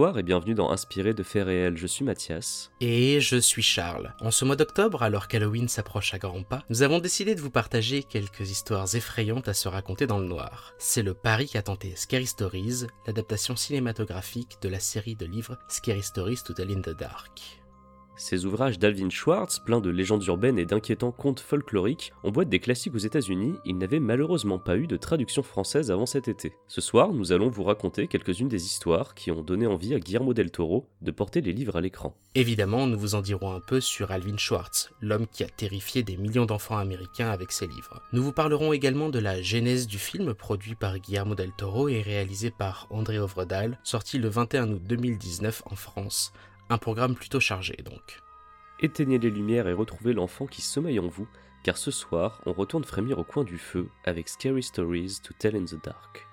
Et bienvenue dans Inspiré de faits réels, je suis Mathias. Et je suis Charles. En ce mois d'octobre, alors qu'Halloween s'approche à grands pas, nous avons décidé de vous partager quelques histoires effrayantes à se raconter dans le noir. C'est le pari qu'a tenté Scary Stories, l'adaptation cinématographique de la série de livres Scary Stories to in the Dark. Ces ouvrages d'Alvin Schwartz, pleins de légendes urbaines et d'inquiétants contes folkloriques, être des classiques aux États-Unis, ils n'avaient malheureusement pas eu de traduction française avant cet été. Ce soir, nous allons vous raconter quelques-unes des histoires qui ont donné envie à Guillermo del Toro de porter les livres à l'écran. Évidemment, nous vous en dirons un peu sur Alvin Schwartz, l'homme qui a terrifié des millions d'enfants américains avec ses livres. Nous vous parlerons également de la genèse du film produit par Guillermo del Toro et réalisé par André Ovredal, sorti le 21 août 2019 en France. Un programme plutôt chargé donc. Éteignez les lumières et retrouvez l'enfant qui sommeille en vous, car ce soir, on retourne frémir au coin du feu avec Scary Stories to Tell in the Dark.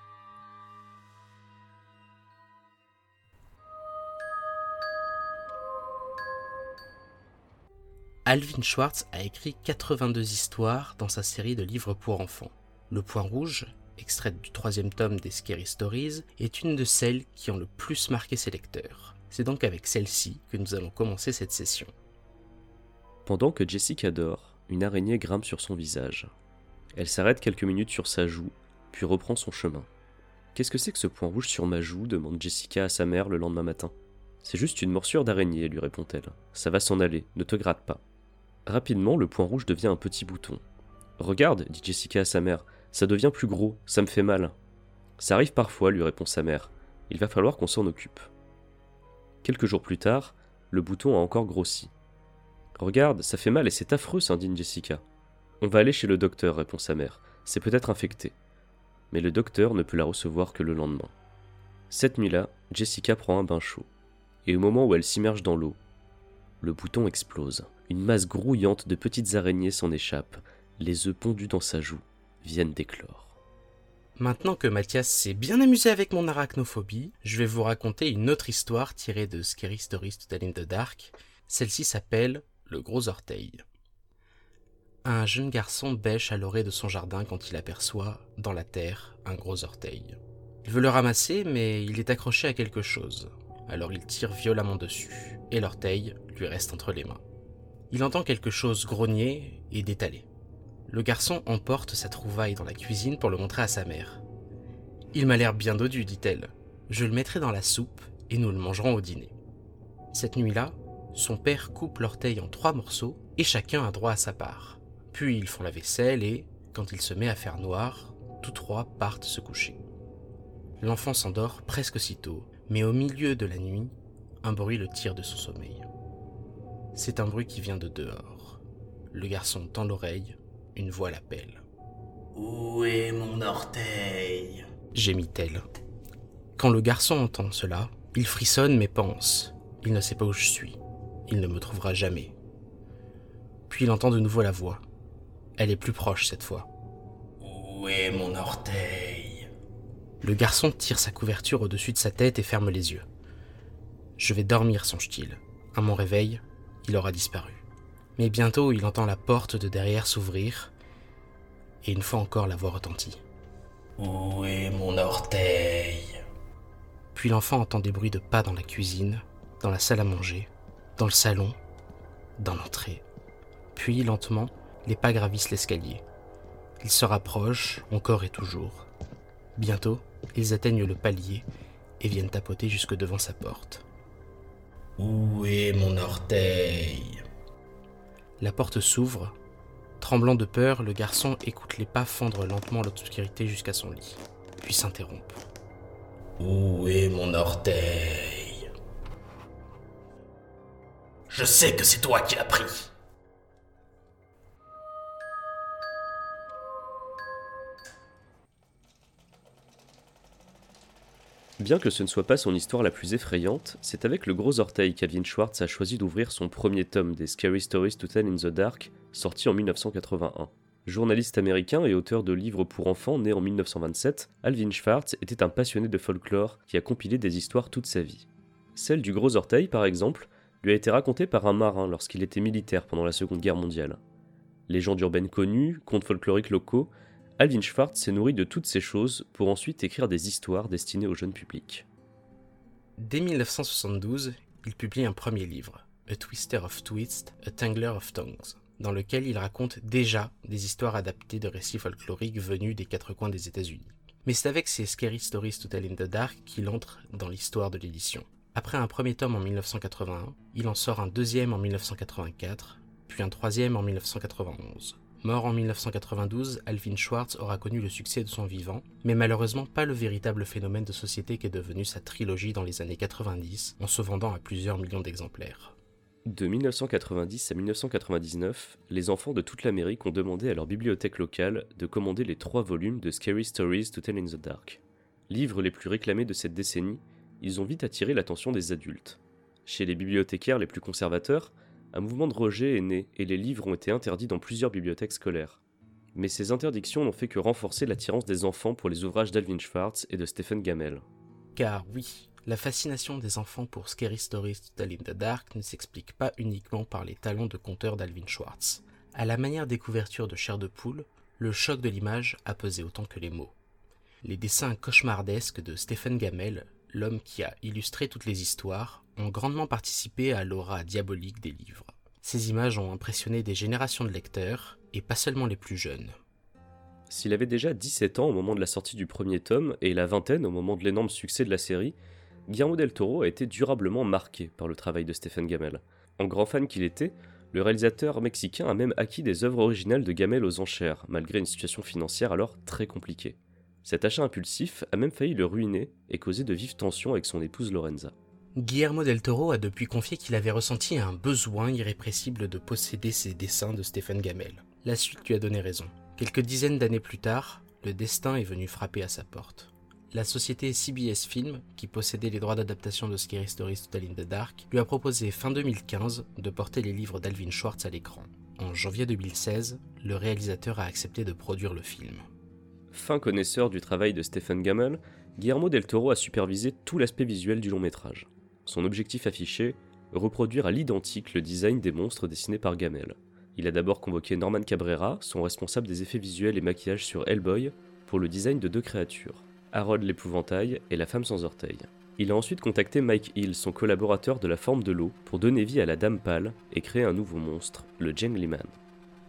Alvin Schwartz a écrit 82 histoires dans sa série de livres pour enfants. Le Point Rouge, extraite du troisième tome des Scary Stories, est une de celles qui ont le plus marqué ses lecteurs. C'est donc avec celle-ci que nous allons commencer cette session. Pendant que Jessica dort, une araignée grimpe sur son visage. Elle s'arrête quelques minutes sur sa joue, puis reprend son chemin. Qu'est-ce que c'est que ce point rouge sur ma joue? demande Jessica à sa mère le lendemain matin. C'est juste une morsure d'araignée, lui répond-elle. Ça va s'en aller, ne te gratte pas. Rapidement, le point rouge devient un petit bouton. Regarde, dit Jessica à sa mère, ça devient plus gros, ça me fait mal. Ça arrive parfois, lui répond sa mère. Il va falloir qu'on s'en occupe. Quelques jours plus tard, le bouton a encore grossi. Regarde, ça fait mal et c'est affreux, s'indigne Jessica. On va aller chez le docteur, répond sa mère. C'est peut-être infecté. Mais le docteur ne peut la recevoir que le lendemain. Cette nuit-là, Jessica prend un bain chaud. Et au moment où elle s'immerge dans l'eau, le bouton explose. Une masse grouillante de petites araignées s'en échappe. Les œufs pondus dans sa joue viennent d'éclore. Maintenant que Mathias s'est bien amusé avec mon arachnophobie, je vais vous raconter une autre histoire tirée de Scary Stories to Tell in the Dark. Celle-ci s'appelle Le Gros Orteil. Un jeune garçon bêche à l'orée de son jardin quand il aperçoit, dans la terre, un gros orteil. Il veut le ramasser, mais il est accroché à quelque chose. Alors il tire violemment dessus, et l'orteil lui reste entre les mains. Il entend quelque chose grogner et détaler. Le garçon emporte sa trouvaille dans la cuisine pour le montrer à sa mère. Il m'a l'air bien dodu, dit-elle. Je le mettrai dans la soupe et nous le mangerons au dîner. Cette nuit-là, son père coupe l'orteil en trois morceaux et chacun a droit à sa part. Puis ils font la vaisselle et, quand il se met à faire noir, tous trois partent se coucher. L'enfant s'endort presque aussitôt, mais au milieu de la nuit, un bruit le tire de son sommeil. C'est un bruit qui vient de dehors. Le garçon tend l'oreille, une voix l'appelle. Où est mon orteil? Gémit-elle. Quand le garçon entend cela, il frissonne mais pense. Il ne sait pas où je suis. Il ne me trouvera jamais. Puis il entend de nouveau la voix. Elle est plus proche cette fois. Où est mon orteil? Le garçon tire sa couverture au-dessus de sa tête et ferme les yeux. Je vais dormir, songe-t-il. À mon réveil, il aura disparu. Mais bientôt, il entend la porte de derrière s'ouvrir, et une fois encore la voix retentit. Où est mon orteil? Puis l'enfant entend des bruits de pas dans la cuisine, dans la salle à manger, dans le salon, dans l'entrée. Puis, lentement, les pas gravissent l'escalier. Ils se rapprochent, encore et toujours. Bientôt, ils atteignent le palier et viennent tapoter jusque devant sa porte. Où est mon orteil? La porte s'ouvre. Tremblant de peur, le garçon écoute les pas fendre lentement l'obscurité jusqu'à son lit, puis s'interrompt. Où est mon orteil? Je sais que c'est toi qui l'as pris. Bien que ce ne soit pas son histoire la plus effrayante, c'est avec le gros orteil qu'Alvin Schwartz a choisi d'ouvrir son premier tome des Scary Stories to Tell in the Dark, sorti en 1981. Journaliste américain et auteur de livres pour enfants né en 1927, Alvin Schwartz était un passionné de folklore qui a compilé des histoires toute sa vie. Celle du gros orteil, par exemple, lui a été racontée par un marin lorsqu'il était militaire pendant la Seconde Guerre mondiale. Légendes urbaines connues, contes folkloriques locaux, Alvin Schwartz s'est nourri de toutes ces choses pour ensuite écrire des histoires destinées au jeune public. Dès 1972, il publie un premier livre, A Twister of Twists, A Tangler of Tongues, dans lequel il raconte déjà des histoires adaptées de récits folkloriques venus des quatre coins des États-Unis. Mais c'est avec ses Scary Stories to Tell in the Dark qu'il entre dans l'histoire de l'édition. Après un premier tome en 1981, il en sort un deuxième en 1984, puis un troisième en 1991. Mort en 1992, Alvin Schwartz aura connu le succès de son vivant, mais malheureusement pas le véritable phénomène de société qu'est devenu sa trilogie dans les années 90, en se vendant à plusieurs millions d'exemplaires. De 1990 à 1999, les enfants de toute l'Amérique ont demandé à leur bibliothèque locale de commander les trois volumes de Scary Stories to Tell in the Dark. Livres les plus réclamés de cette décennie, ils ont vite attiré l'attention des adultes. Chez les bibliothécaires les plus conservateurs, un mouvement de rejet est né et les livres ont été interdits dans plusieurs bibliothèques scolaires. Mais ces interdictions n'ont fait que renforcer l'attirance des enfants pour les ouvrages d'Alvin Schwartz et de Stephen Gammel. Car oui, la fascination des enfants pour Scary Stories to Dark ne s'explique pas uniquement par les talents de conteur d'Alvin Schwartz. À la manière des couvertures de chair de poule, le choc de l'image a pesé autant que les mots. Les dessins cauchemardesques de Stephen Gammel, l'homme qui a illustré toutes les histoires, grandement participé à l'aura diabolique des livres. Ces images ont impressionné des générations de lecteurs, et pas seulement les plus jeunes. S'il avait déjà 17 ans au moment de la sortie du premier tome et la vingtaine au moment de l'énorme succès de la série, Guillermo del Toro a été durablement marqué par le travail de Stephen Gamel. En grand fan qu'il était, le réalisateur mexicain a même acquis des œuvres originales de Gamel aux enchères, malgré une situation financière alors très compliquée. Cet achat impulsif a même failli le ruiner et causer de vives tensions avec son épouse Lorenza. Guillermo del Toro a depuis confié qu'il avait ressenti un besoin irrépressible de posséder ces dessins de Stephen Gamel. La suite lui a donné raison. Quelques dizaines d'années plus tard, le destin est venu frapper à sa porte. La société CBS Film, qui possédait les droits d'adaptation de Scary Stories to Tell in the Dark, lui a proposé fin 2015 de porter les livres d'Alvin Schwartz à l'écran. En janvier 2016, le réalisateur a accepté de produire le film. Fin connaisseur du travail de Stephen Gammel, Guillermo del Toro a supervisé tout l'aspect visuel du long métrage. Son objectif affiché reproduire à l'identique le design des monstres dessinés par Gamel. Il a d'abord convoqué Norman Cabrera, son responsable des effets visuels et maquillage sur Hellboy, pour le design de deux créatures, Harold l'épouvantail et la femme sans orteil. Il a ensuite contacté Mike Hill, son collaborateur de la forme de l'eau, pour donner vie à la Dame Pâle et créer un nouveau monstre, le Janglyman.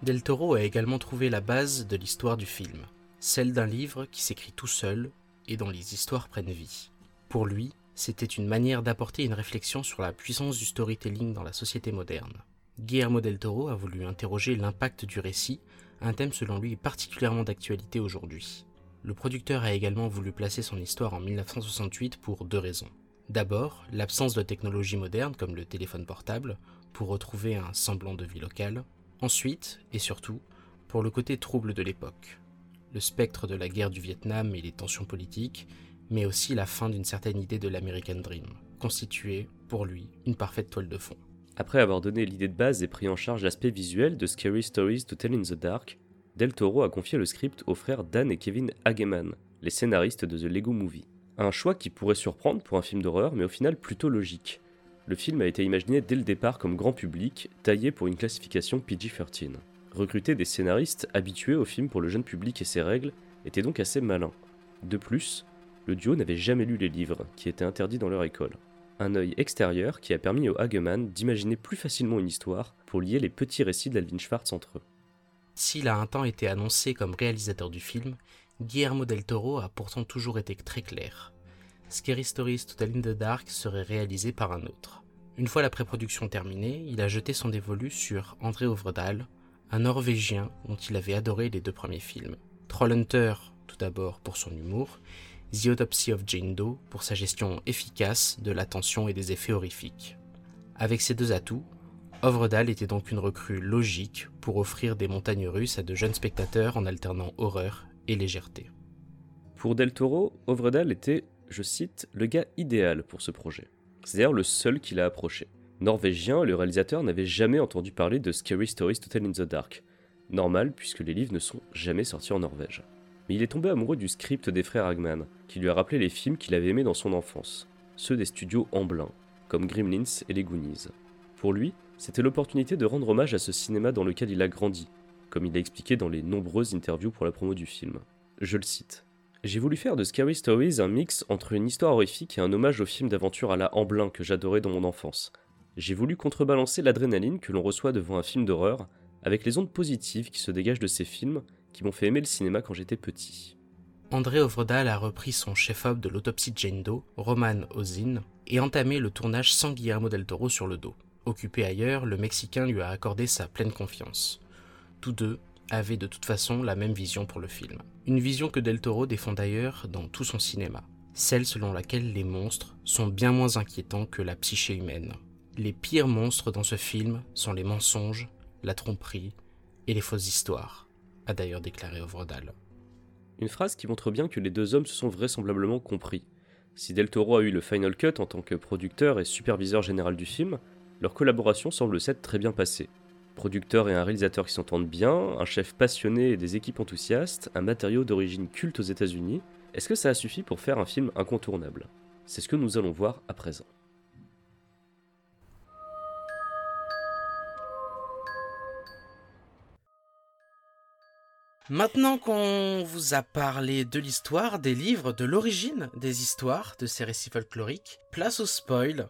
Del Toro a également trouvé la base de l'histoire du film, celle d'un livre qui s'écrit tout seul et dont les histoires prennent vie. Pour lui, c'était une manière d'apporter une réflexion sur la puissance du storytelling dans la société moderne. Guillermo del Toro a voulu interroger l'impact du récit, un thème selon lui particulièrement d'actualité aujourd'hui. Le producteur a également voulu placer son histoire en 1968 pour deux raisons. D'abord, l'absence de technologies modernes comme le téléphone portable, pour retrouver un semblant de vie locale. Ensuite, et surtout, pour le côté trouble de l'époque. Le spectre de la guerre du Vietnam et les tensions politiques, mais aussi la fin d'une certaine idée de l'American Dream, constituée, pour lui, une parfaite toile de fond. Après avoir donné l'idée de base et pris en charge l'aspect visuel de Scary Stories to Tell in the Dark, Del Toro a confié le script aux frères Dan et Kevin Hageman, les scénaristes de The Lego Movie. Un choix qui pourrait surprendre pour un film d'horreur, mais au final plutôt logique. Le film a été imaginé dès le départ comme grand public, taillé pour une classification PG-13. Recruter des scénaristes habitués au film pour le jeune public et ses règles était donc assez malin. De plus, le duo n'avait jamais lu les livres, qui étaient interdits dans leur école. Un œil extérieur qui a permis aux Hageman d'imaginer plus facilement une histoire pour lier les petits récits d'Alvin Schwartz entre eux. S'il a un temps été annoncé comme réalisateur du film, Guillermo del Toro a pourtant toujours été très clair. Scary Stories to Tell in the Dark serait réalisé par un autre. Une fois la pré-production terminée, il a jeté son dévolu sur André Ovredal, un Norvégien dont il avait adoré les deux premiers films. Trollhunter, tout d'abord pour son humour, The Autopsy of Jane Doe pour sa gestion efficace de l'attention et des effets horrifiques. Avec ces deux atouts, Ovredal était donc une recrue logique pour offrir des montagnes russes à de jeunes spectateurs en alternant horreur et légèreté. Pour Del Toro, Ovredal était je cite, le gars idéal pour ce projet. C'est d'ailleurs le seul qui l'a approché. Norvégien, le réalisateur n'avait jamais entendu parler de Scary Stories to Tell in the Dark. Normal, puisque les livres ne sont jamais sortis en Norvège. Mais il est tombé amoureux du script des frères Hagman, qui lui a rappelé les films qu'il avait aimés dans son enfance, ceux des studios Amblin, comme Gremlins et les Goonies. Pour lui, c'était l'opportunité de rendre hommage à ce cinéma dans lequel il a grandi, comme il l'a expliqué dans les nombreuses interviews pour la promo du film. Je le cite. J'ai voulu faire de Scary Stories un mix entre une histoire horrifique et un hommage au film d'aventure à la Amblin que j'adorais dans mon enfance. J'ai voulu contrebalancer l'adrénaline que l'on reçoit devant un film d'horreur avec les ondes positives qui se dégagent de ces films qui m'ont fait aimer le cinéma quand j'étais petit. André Ovredal a repris son chef-op de l'autopsie de Jane Roman Ozin, et entamé le tournage sans Guillermo del Toro sur le dos. Occupé ailleurs, le Mexicain lui a accordé sa pleine confiance. Tous deux avaient de toute façon la même vision pour le film. Une vision que Del Toro défend d'ailleurs dans tout son cinéma. Celle selon laquelle les monstres sont bien moins inquiétants que la psyché humaine. Les pires monstres dans ce film sont les mensonges, la tromperie et les fausses histoires, a d'ailleurs déclaré Ovredal. Une phrase qui montre bien que les deux hommes se sont vraisemblablement compris. Si Del Toro a eu le final cut en tant que producteur et superviseur général du film, leur collaboration semble s'être très bien passée. Producteur et un réalisateur qui s'entendent bien, un chef passionné et des équipes enthousiastes, un matériau d'origine culte aux États-Unis, est-ce que ça a suffi pour faire un film incontournable? C'est ce que nous allons voir à présent. Maintenant qu'on vous a parlé de l'histoire, des livres, de l'origine des histoires de ces récits folkloriques, place au spoil,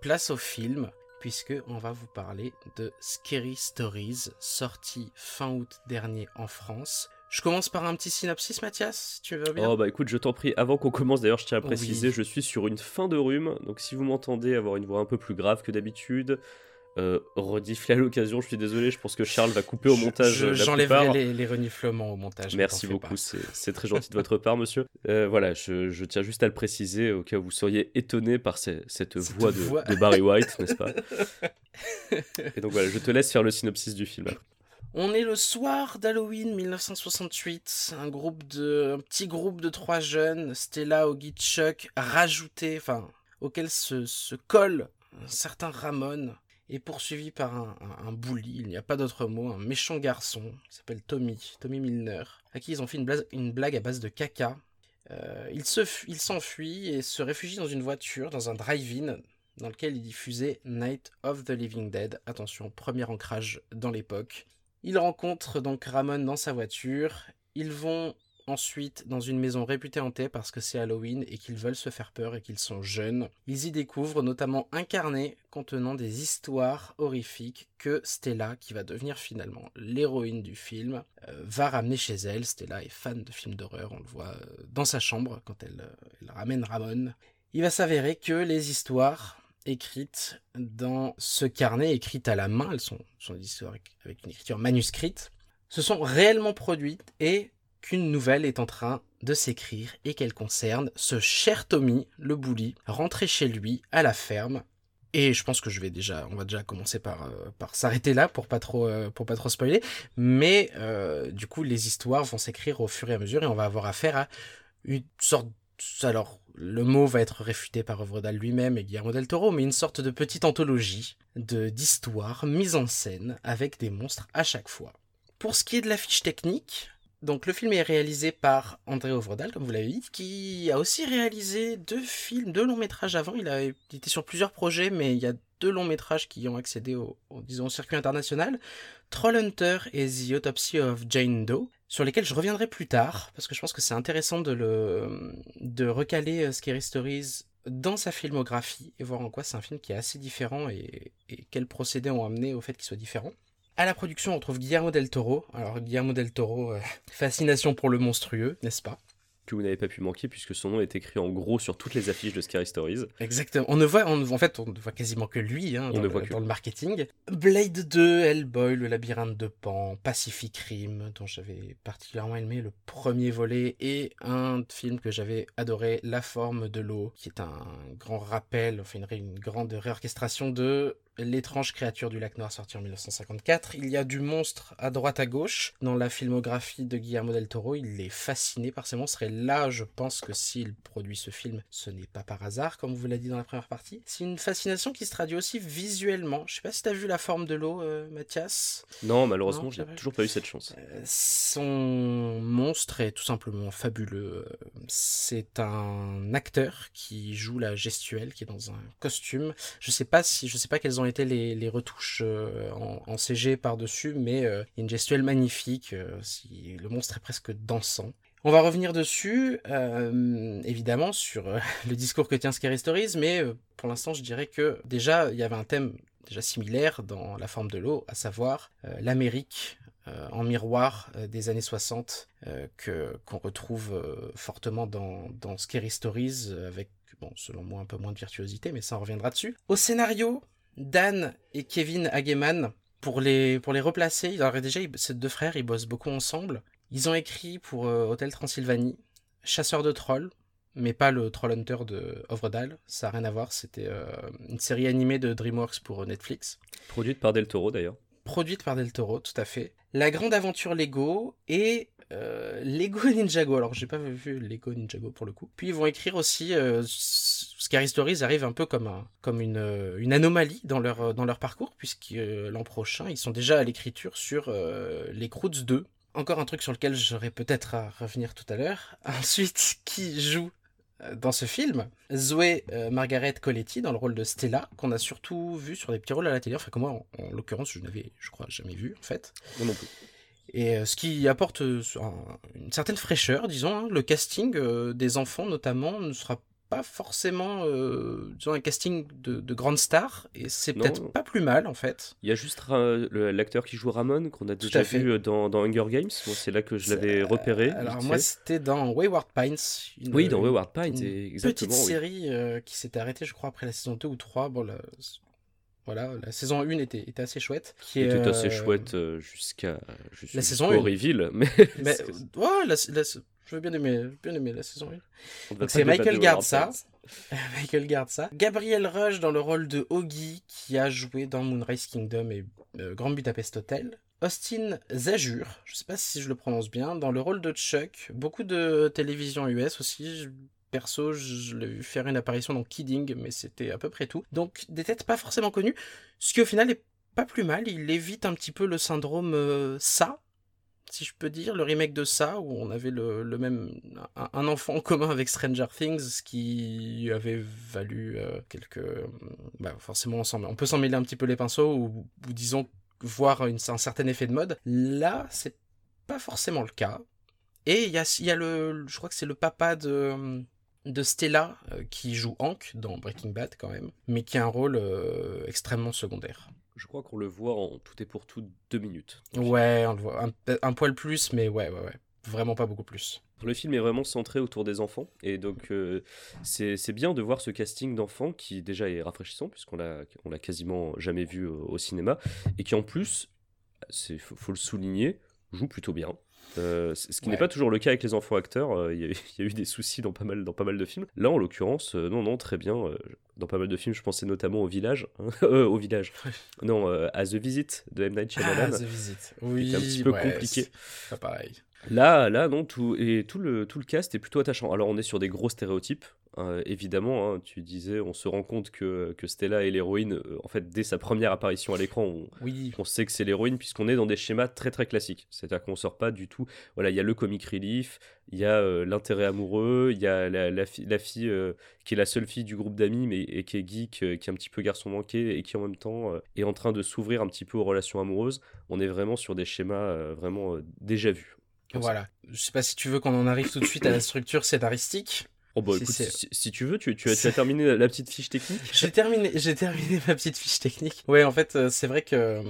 place au film, puisque on va vous parler de Scary Stories, sorti fin août dernier en France. Je commence par un petit synopsis, Mathias, tu veux bien? Oh bah écoute, je t'en prie, avant qu'on commence d'ailleurs, je tiens à préciser, Oui. je suis sur une fin de rhume, donc si vous m'entendez avoir une voix un peu plus grave que d'habitude, euh, redifflez à l'occasion, je suis désolé, je pense que Charles va couper au montage Je- J'enlèverai les, les reniflements au montage. Merci beaucoup, c'est très gentil de votre part, monsieur. Euh, voilà, je, je tiens juste à le préciser au cas où vous seriez étonné par ce- cette, Cette voix, de, voix. de Barry White, n'est-ce pas? Et donc voilà, je te laisse faire le synopsis du film. On est le soir d'Halloween 1968. Un groupe de, un petit groupe de trois jeunes, Stella, Oggy, Chuck, rajouté, enfin, auquel se, se colle un certain Ramon, est poursuivi par un, un, bully, il n'y a pas d'autre mot, un méchant garçon, qui s'appelle Tommy, Tommy Milner, à qui ils ont fait une, blague- à base de caca. Euh, il se il s'enfuit et se réfugie dans une voiture, dans un drive-in, dans lequel il diffusait Night of the Living Dead. Attention, premier ancrage dans l'époque. Il rencontre donc Ramon dans sa voiture. Ils vont ensuite dans une maison réputée hantée parce que c'est Halloween et qu'ils veulent se faire peur et qu'ils sont jeunes. Ils y découvrent notamment un carnet contenant des histoires horrifiques que Stella, qui va devenir finalement l'héroïne du film, euh, va ramener chez elle. Stella est fan de films d'horreur, on le voit euh, dans sa chambre quand elle, euh, elle ramène Ramon. Il va s'avérer que les histoires écrites dans ce carnet, écrites à la main, elles sont, sont des histoires avec une écriture manuscrite, se sont réellement produites et qu'une nouvelle est en train de s'écrire et qu'elle concerne ce cher Tommy, le bully, rentré chez lui à la ferme. Et je pense que je vais déjà, on va déjà commencer par, euh, s'arrêter là pour pas trop, euh, pour pas trop spoiler. Mais euh, du coup, les histoires vont s'écrire au fur et à mesure et on va avoir affaire à une sorte alors, le mot va être réfuté par Ovredal lui-même et Guillermo del Toro, mais une sorte de petite anthologie de d'histoires mises en scène avec des monstres à chaque fois. Pour ce qui est de la fiche technique, donc le film est réalisé par André Ovredal, comme vous l'avez dit, qui a aussi réalisé deux films, deux longs métrages avant. Il a était sur plusieurs projets, mais il y a deux longs métrages qui ont accédé au, circuit international. Trollhunter et The Autopsy of Jane Doe, sur lesquels je reviendrai plus tard, parce que je pense que c'est intéressant de, le, de recaler euh, Scary Stories dans sa filmographie et voir en quoi c'est un film qui est assez différent et quels procédés ont amené au fait qu'il soit différent. À la production, on trouve Guillermo del Toro. Alors, Guillermo del Toro, euh, fascination pour le monstrueux, n'est-ce pas? Que vous n'avez pas pu manquer puisque son nom est écrit en gros sur toutes les affiches de Scary Stories. Exactement. On ne voit, on, en fait, on ne voit quasiment que lui hein, On dans, ne le, voit que dans lui. le marketing. Blade 2, Hellboy, Le Labyrinthe de Pan, Pacific Rim, dont j'avais particulièrement aimé le premier volet, et un film que j'avais adoré, La Forme de l'eau, qui est un grand rappel, enfin une grande réorchestration de L'étrange créature du lac noir sorti en 1954. Il y a du monstre à droite à gauche. Dans la filmographie de Guillermo del Toro, il est fasciné par ces monstres. Et là, je pense que s'il produit ce film, ce n'est pas par hasard, comme vous l'a dit dans la première partie. C'est une fascination qui se traduit aussi visuellement. Je sais pas si t'as vu la forme de l'eau, euh, Mathias. Non, malheureusement, Non, c'est vrai. toujours pas eu cette chance. Euh, Son monstre est tout simplement fabuleux. C'est un acteur qui joue la gestuelle, qui est dans un costume. Je sais pas si, je sais pas quelles ont été les, retouches euh, en, CG par dessus, mais euh, une gestuelle magnifique. euh, le monstre est presque dansant. On va revenir dessus, évidemment, sur le discours que tient Scary Stories, mais pour l'instant, je dirais que déjà, il y avait un thème déjà similaire dans La forme de l'eau, à savoir l'Amérique en miroir des années 60 euh, que qu'on retrouve fortement dans, dans Stories avec bon selon moi un peu moins de virtuosité mais ça on reviendra dessus. Au scénario, Dan et Kevin Hageman pour les pour les replacer, alors déjà ils- ces deux frères ils bossent beaucoup ensemble. Ils ont écrit pour euh, Hôtel Transylvanie, Chasseur de trolls, mais pas le Trollhunter de Ovredal, ça n'a rien à voir, c'était euh, une série animée de DreamWorks pour euh, Netflix Produite par Del Toro d'ailleurs. produite par Del Toro, tout à fait. La grande aventure Lego et euh, Lego Ninjago. Alors, j'ai pas vu Lego Ninjago pour le coup. Puis ils vont écrire aussi. Scary Stories arrive un peu comme, un, comme une, euh, une anomalie dans leur, euh, dans leur parcours, puisque euh, l'an prochain, ils sont déjà à l'écriture sur euh, les Croods 2. Encore un truc sur lequel j'aurais peut-être à revenir tout à l'heure. Ensuite, qui joue dans ce film, Zoé euh, Margaret Coletti dans le rôle de Stella, qu'on a surtout vu sur des petits rôles à la télé, enfin que moi en, en l'occurrence je n'avais je crois jamais vu en fait. Moi non plus. Et euh, ce qui apporte euh, un- une certaine fraîcheur, disons, hein. le casting des enfants notamment ne sera pas forcément euh, disons, un casting de, de grandes stars, et c'est peut-être pas plus mal en fait. Il y a juste l'acteur qui joue Ramon, qu'on a déjà vu dans, dans Hunger Games. C'est là que je l'avais Euh, repéré. Alors vite moi c'était dans Wayward Pines. une- Oui, dans Wayward Pines, une exactement. petite oui. série euh, qui s'était arrêtée, je crois, après la saison 2 ou 3. Bon, la... Voilà, la saison 1 était, était assez chouette. Qui C'était est, assez euh, chouette euh, jusqu'à La saison jusqu'au 1. reveal, mais, Mais, ouais, la, la- je veux bien aimer, bien aimer la saison 1. on va donc pas c'est Michael. Pines. Michael. Gabriel Rush dans le rôle de Oggy, qui a joué dans Moonrise Kingdom et euh, Grand Budapest Hotel. Austin Zajur, je sais pas si je le prononce bien, dans le rôle de Chuck. Beaucoup de télévision US aussi. Perso, je l'ai vu faire une apparition dans Kidding, mais c'était à peu près tout. Donc des têtes pas forcément connues, ce qui au final est pas plus mal. Il évite un petit peu le syndrome euh, ça, si je peux dire, le remake de ça, où on avait le, même un, enfant en commun avec Stranger Things, ce qui avait valu euh, quelques, bah, forcément on, on peut s'en mêler un petit peu les pinceaux ou, disons voir une- un certain effet de mode. Là, c'est pas forcément le cas. Et il y a, y a le, je crois que c'est le papa de de Stella euh, qui joue Hank dans Breaking Bad quand même, mais qui a un rôle euh, extrêmement secondaire. Je crois qu'on le voit en tout et pour tout deux minutes. Ouais, on le voit un, un poil plus, mais ouais, ouais, ouais, vraiment pas beaucoup plus. Le film est vraiment centré autour des enfants et donc euh, c'est bien de voir ce casting d'enfants qui déjà est rafraîchissant puisqu'on l'a quasiment jamais vu au, au cinéma et qui en plus, faut, faut le souligner, joue plutôt bien. Euh, ce qui n'est pas toujours le cas avec les enfants acteurs, euh, il y, a eu- il y a eu des soucis dans pas mal, dans pas mal de films. Là, en l'occurrence, euh, non, non, très bien. dans pas mal de films, je pensais notamment au village, hein, au village, non, à The Visit de M. Night Shyamalan. Ah, The Visit. Oui, un petit peu ouais, compliqué. Pas pareil. Là, là, non, tout, et tout le, tout le cast est plutôt attachant. Alors, on est sur des gros stéréotypes, euh, évidemment. hein, tu disais, on se rend compte que, que Stella est l'héroïne. euh, en fait, dès sa première apparition à l'écran, on, Oui, on sait que c'est l'héroïne, puisqu'on est dans des schémas très très classiques. C'est-à-dire qu'on sort pas du tout. Voilà, il y a le comic relief, il y a euh, l'intérêt amoureux, il y a la, la, fi- la fille qui est la seule fille du groupe d'amis, mais et qui est geek, qui est un petit peu garçon manqué, et qui en même temps est en train de s'ouvrir un petit peu aux relations amoureuses. On est vraiment sur des schémas vraiment déjà vus. Comme ça. voilà. Je sais pas si tu veux qu'on en arrive tout de suite à la structure scénaristique. Oh bah Si écoute, si, si tu veux, tu, tu as, tu as terminé la, petite fiche technique J'ai terminé, j'ai terminé ma petite fiche technique. Ouais, en fait, euh, c'est vrai que euh,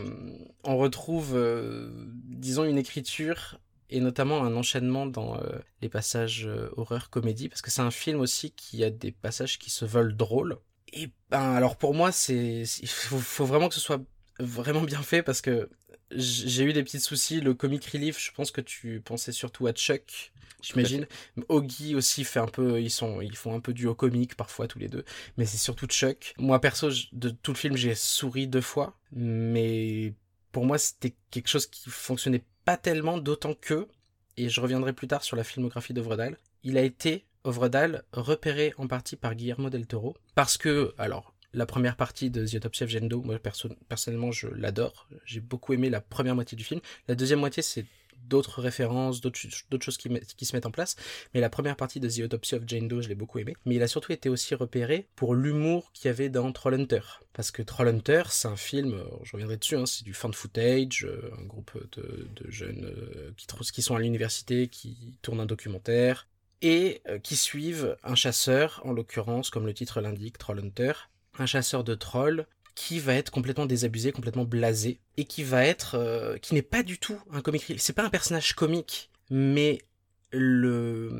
on retrouve, euh, disons, une écriture et notamment un enchaînement dans euh, les passages euh, horreur comédie, parce que c'est un film aussi qui a des passages qui se veulent drôles. Et ben, alors pour moi, c'est, il faut, faut vraiment que ce soit vraiment bien fait parce que j'ai eu des petits soucis. Le comic relief, je pense que tu pensais surtout à Chuck, j'imagine. Oggy aussi fait un peu, ils sont, ils font un peu duo comique parfois tous les deux, mais c'est surtout Chuck. Moi perso, je- de tout le film, j'ai souri deux fois, mais pour moi, c'était quelque chose qui fonctionnait pas tellement, d'autant que, et je reviendrai plus tard sur la filmographie d'Ovredal, il a été, Ovredal, repéré en partie par Guillermo del Toro, parce que, alors, la première partie de The Autopsy of Jane Doe, moi perso- personnellement, je l'adore. J'ai beaucoup aimé la première moitié du film. La deuxième moitié, c'est d'autres références, d'autres ch- d'autres choses qui, se mettent en place. Mais la première partie de The Autopsy of Jane Doe, je l'ai beaucoup aimé. Mais il a surtout été aussi repéré pour l'humour qu'il y avait dans Trollhunter. Parce que Trollhunter, c'est un film, euh, je reviendrai dessus, hein, c'est du fan footage, euh, un groupe de, jeunes euh, qui, qui sont à l'université, qui tournent un documentaire, et qui suivent un chasseur, en l'occurrence, comme le titre l'indique, Trollhunter, un chasseur de trolls qui va être complètement désabusé, complètement blasé, et qui va être, euh, qui n'est pas du tout un comic. C'est pas un personnage comique, mais le,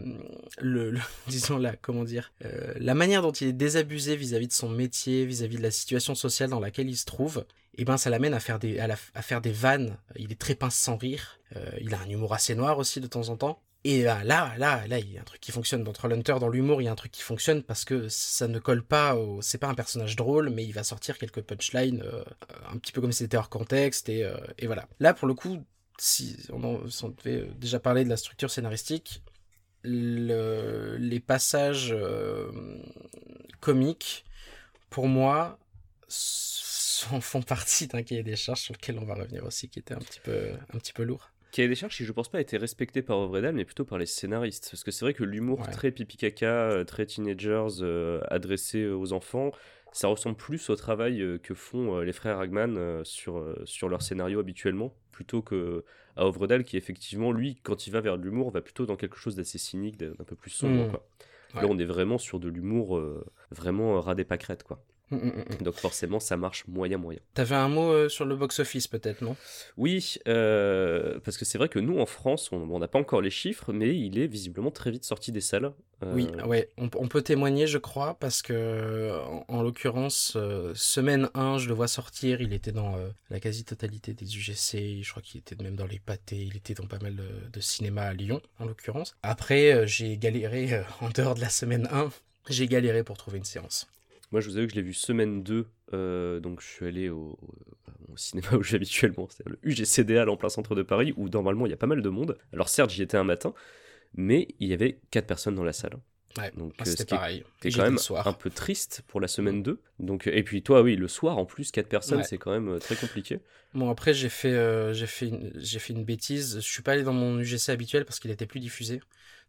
le, disons la, comment dire, euh, la manière dont il est désabusé vis-à-vis de son métier, vis-à-vis de la situation sociale dans laquelle il se trouve, et ben ça l'amène à faire des, à, la- à faire des vannes. Il est très pince sans rire. Euh, il a un humour assez noir aussi de temps en temps. Et là, là, là, là, il y a un truc qui fonctionne dans Trollhunter, dans l'humour, il y a un truc qui fonctionne parce que ça ne colle pas au... C'est pas un personnage drôle, mais il va sortir quelques punchlines, euh, un petit peu comme si c'était hors contexte, et, euh, et voilà. Là, pour le coup, si on, devait déjà parler de la structure scénaristique, le- les passages euh, comiques, pour moi, sont- font partie d'un cahier des charges sur lequel on va revenir aussi, qui était un petit peu, un petit peu lourd. Cahier des charges qui, je pense pas, a été respecté par Ovredal, mais plutôt par les scénaristes. Parce que c'est vrai que l'humour Ouais. très pipi caca, euh, très teenagers, euh, adressé aux enfants, ça ressemble plus au travail euh, que font les frères Hagman sur, sur leur scénario habituellement, plutôt que à Ovredal qui, effectivement, lui, quand il va vers de l'humour, va plutôt dans quelque chose d'assez cynique, d'un peu plus sombre. Mm. quoi. Ouais. Là, on est vraiment sur de l'humour euh, vraiment ras des pâquerettes, quoi. Mm, mm, mm. Donc forcément, ça marche moyen moyen. T'avais un mot euh, sur le box-office peut-être, non? Oui, euh, parce que c'est vrai que nous en France, on n'a pas encore les chiffres, mais il est visiblement très vite sorti des salles. Euh, Oui, ouais, on, on peut témoigner, je crois, parce que, en, en l'occurrence, semaine 1, je le vois sortir, il était dans la quasi-totalité des UGC, je crois qu'il était même dans les pâtés, il était dans pas mal de, de cinéma à Lyon, en l'occurrence. Après, j'ai galéré, en dehors de la semaine 1, j'ai galéré pour trouver une séance. Moi, je vous avoue que je l'ai vu semaine 2, euh, donc je suis allé au, cinéma où je vais habituellement, c'est le UGCDA en plein centre de Paris, où normalement il y a pas mal de monde. Alors certes, j'y étais un matin, mais il y avait 4 personnes dans la salle. Ouais, Donc moi, euh, c'était pareil. J'y quand même le soir. un peu triste pour la semaine 2. Donc, et puis toi, oui, le soir en plus, 4 personnes, Ouais. c'est quand même euh, très compliqué. Bon, après, j'ai fait, euh, j'ai fait, une, j'ai fait une bêtise. Je suis pas allé dans mon UGC habituel parce qu'il était plus diffusé.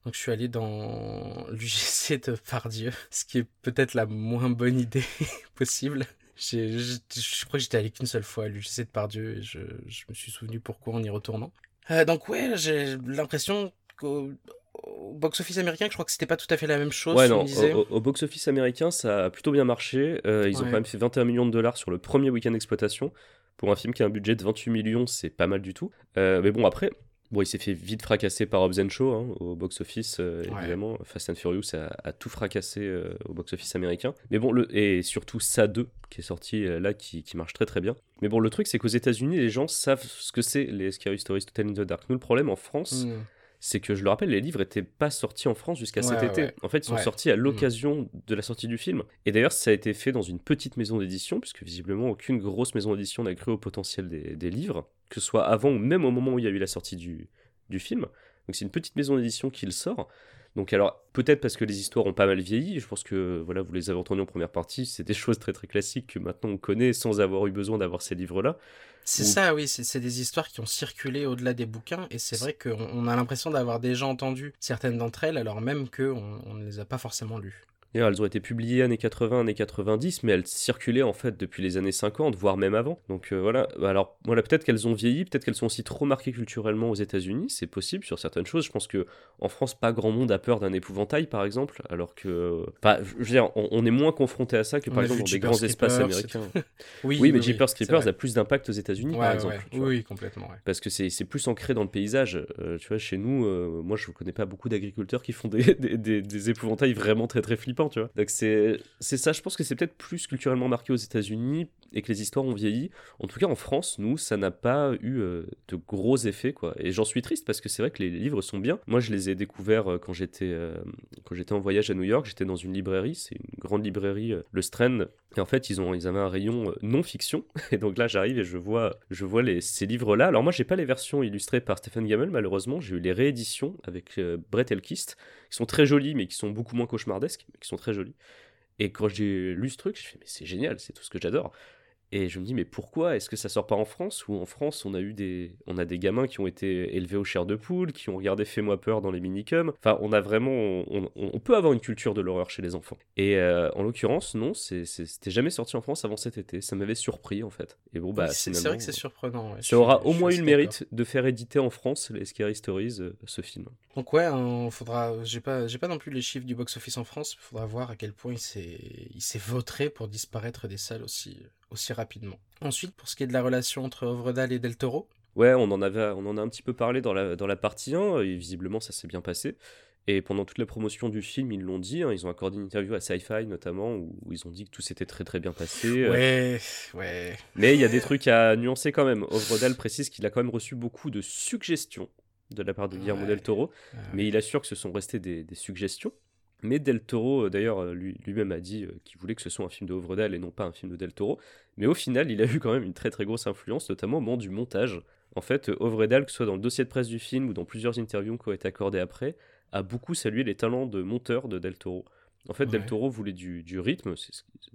Donc, je suis allé dans l'UGC de Pardieu, ce qui est peut-être la moins bonne idée possible. J'ai- Je, je crois que j'étais allé qu'une seule fois à l'UGC de Pardieu et je, je me suis souvenu pourquoi en y retournant. Euh, donc, ouais, j'ai l'impression qu'au au box-office américain, je crois que c'était pas tout à fait la même chose. Ouais, non, au, box-office américain, ça a plutôt bien marché. Euh, ils ont quand même fait 21 millions de dollars sur le premier week-end d'exploitation. Pour un film qui a un budget de 28 millions, c'est pas mal du tout. Euh, mais bon, après, bon, il s'est fait vite fracasser par Hobbs Show hein, au box-office, euh, Ouais. évidemment. Fast and Furious a, a tout fracassé au box-office américain. Mais bon, le, et surtout Ça 2, qui est sorti là, qui, qui marche très très bien. Mais bon, le truc, c'est qu'aux États-Unis, les gens savent ce que c'est les Scary Stories to Tell in the Dark. Nous, le problème en France, Hmm. C'est que je le rappelle, les livres n'étaient pas sortis en France jusqu'à cet été. ouais. En fait, ils sont Ouais. sortis à l'occasion de la sortie du film. Et d'ailleurs, ça a été fait dans une petite maison d'édition, puisque visiblement aucune grosse maison d'édition n'a cru au potentiel des, des livres, que ce soit avant ou même au moment où il y a eu la sortie du, du film. Donc c'est une petite maison d'édition qui le sort. Donc alors, peut-être parce que les histoires ont pas mal vieilli, je pense que voilà, vous les avez entendues en première partie, c'est des choses très très classiques que maintenant on connaît sans avoir eu besoin d'avoir ces livres-là. C'est Ou- ça, oui, c'est des histoires qui ont circulé au-delà des bouquins, et c'est vrai qu'on on a l'impression d'avoir déjà entendu certaines d'entre elles, alors même qu'on on ne les a pas forcément lues. D'ailleurs, elles ont été publiées années 80, années 90, mais elles circulaient en fait depuis les années 50, voire même avant. Donc euh, voilà, alors voilà, peut-être qu'elles ont vieilli, peut-être qu'elles sont aussi trop marquées culturellement aux États-Unis, c'est possible sur certaines choses. Je pense que en France, pas grand monde a peur d'un épouvantail, par exemple, alors que, je veux dire, on, on est moins confronté à ça que par exemple dans des grands espaces américains. Oui, Oui, mais oui, Jeepers Creepers a plus d'impact aux États-Unis, Ouais, par exemple. ouais. Oui, oui, complètement. ouais. Parce que c'est c'est plus ancré dans le paysage. Euh, tu vois, chez nous, euh, moi, je ne connais pas beaucoup d'agriculteurs qui font des, des, des- des épouvantails vraiment très très flippants, tu vois. Donc c'est c'est ça, je pense que c'est peut-être plus culturellement marqué aux États-Unis. Et que les histoires ont vieilli. En tout cas, en France, nous, ça n'a pas eu euh, de gros effets, quoi. Et j'en suis triste parce que c'est vrai que les livres sont bien. Moi, je les ai découverts euh, quand j'étais euh, quand j'étais en voyage à New York. J'étais dans une librairie, c'est une grande librairie, le Strand. Et en fait, ils ont ils avaient un rayon euh, non fiction. Et donc là, j'arrive et je vois je vois les, ces livres-là. Alors moi, j'ai pas les versions illustrées par Stephen Gammel, malheureusement. J'ai eu les rééditions avec Brett Elkist, qui sont très jolies, mais qui sont beaucoup moins cauchemardesques, mais qui sont très jolies. Et quand j'ai lu ce truc, je fais mais c'est génial, c'est tout ce que j'adore. Et je me dis mais pourquoi est-ce que ça sort pas en France Ou en France on a eu des on a des gamins qui ont été élevés au chair de poule, qui ont regardé Fais-moi peur dans les minicums. Enfin on a vraiment on, on- on peut avoir une culture de l'horreur chez les enfants. Et euh, en l'occurrence non, c'était jamais sorti en France avant cet été. Ça m'avait surpris en fait. Et bon bah Oui, c'est vrai que c'est surprenant. ouais, je ça aura au moins eu le mérite de faire éditer en France les Scary Stories, euh, ce film. Donc ouais, hein, faudra. J'ai pas, j'ai pas non plus les chiffres du box-office en France. Il faudra voir à quel point il s'est, il s'est vautré pour disparaître des salles aussi, aussi rapidement. Ensuite, pour ce qui est de la relation entre Ovredal et Del Toro, Ouais, on en, avait, on en a un petit peu parlé dans la, dans la partie 1, et visiblement ça s'est bien passé. Et pendant toute la promotion du film, ils l'ont dit, hein, ils ont accordé une interview à Sci-Fi notamment, où, où ils ont dit que tout s'était très très bien passé. euh, ouais, ouais. Mais il y a des trucs à nuancer quand même. Ovredal précise qu'il a quand même reçu beaucoup de suggestions de la part de Guillermo Ouais. del Toro, mais il assure que ce sont restés des, des suggestions. Mais Del Toro, euh, d'ailleurs, euh, lui- lui-même a dit euh, qu'il voulait que ce soit un film de Ovredal et non pas un film de Del Toro. Mais au final, il a eu quand même une très très grosse influence, notamment au moment du montage. En fait, euh, Ovredal, que ce soit dans le dossier de presse du film ou dans plusieurs interviews qui ont été accordées après, a beaucoup salué les talents de monteur de Del Toro. En fait, Del. Toro voulait du, du rythme.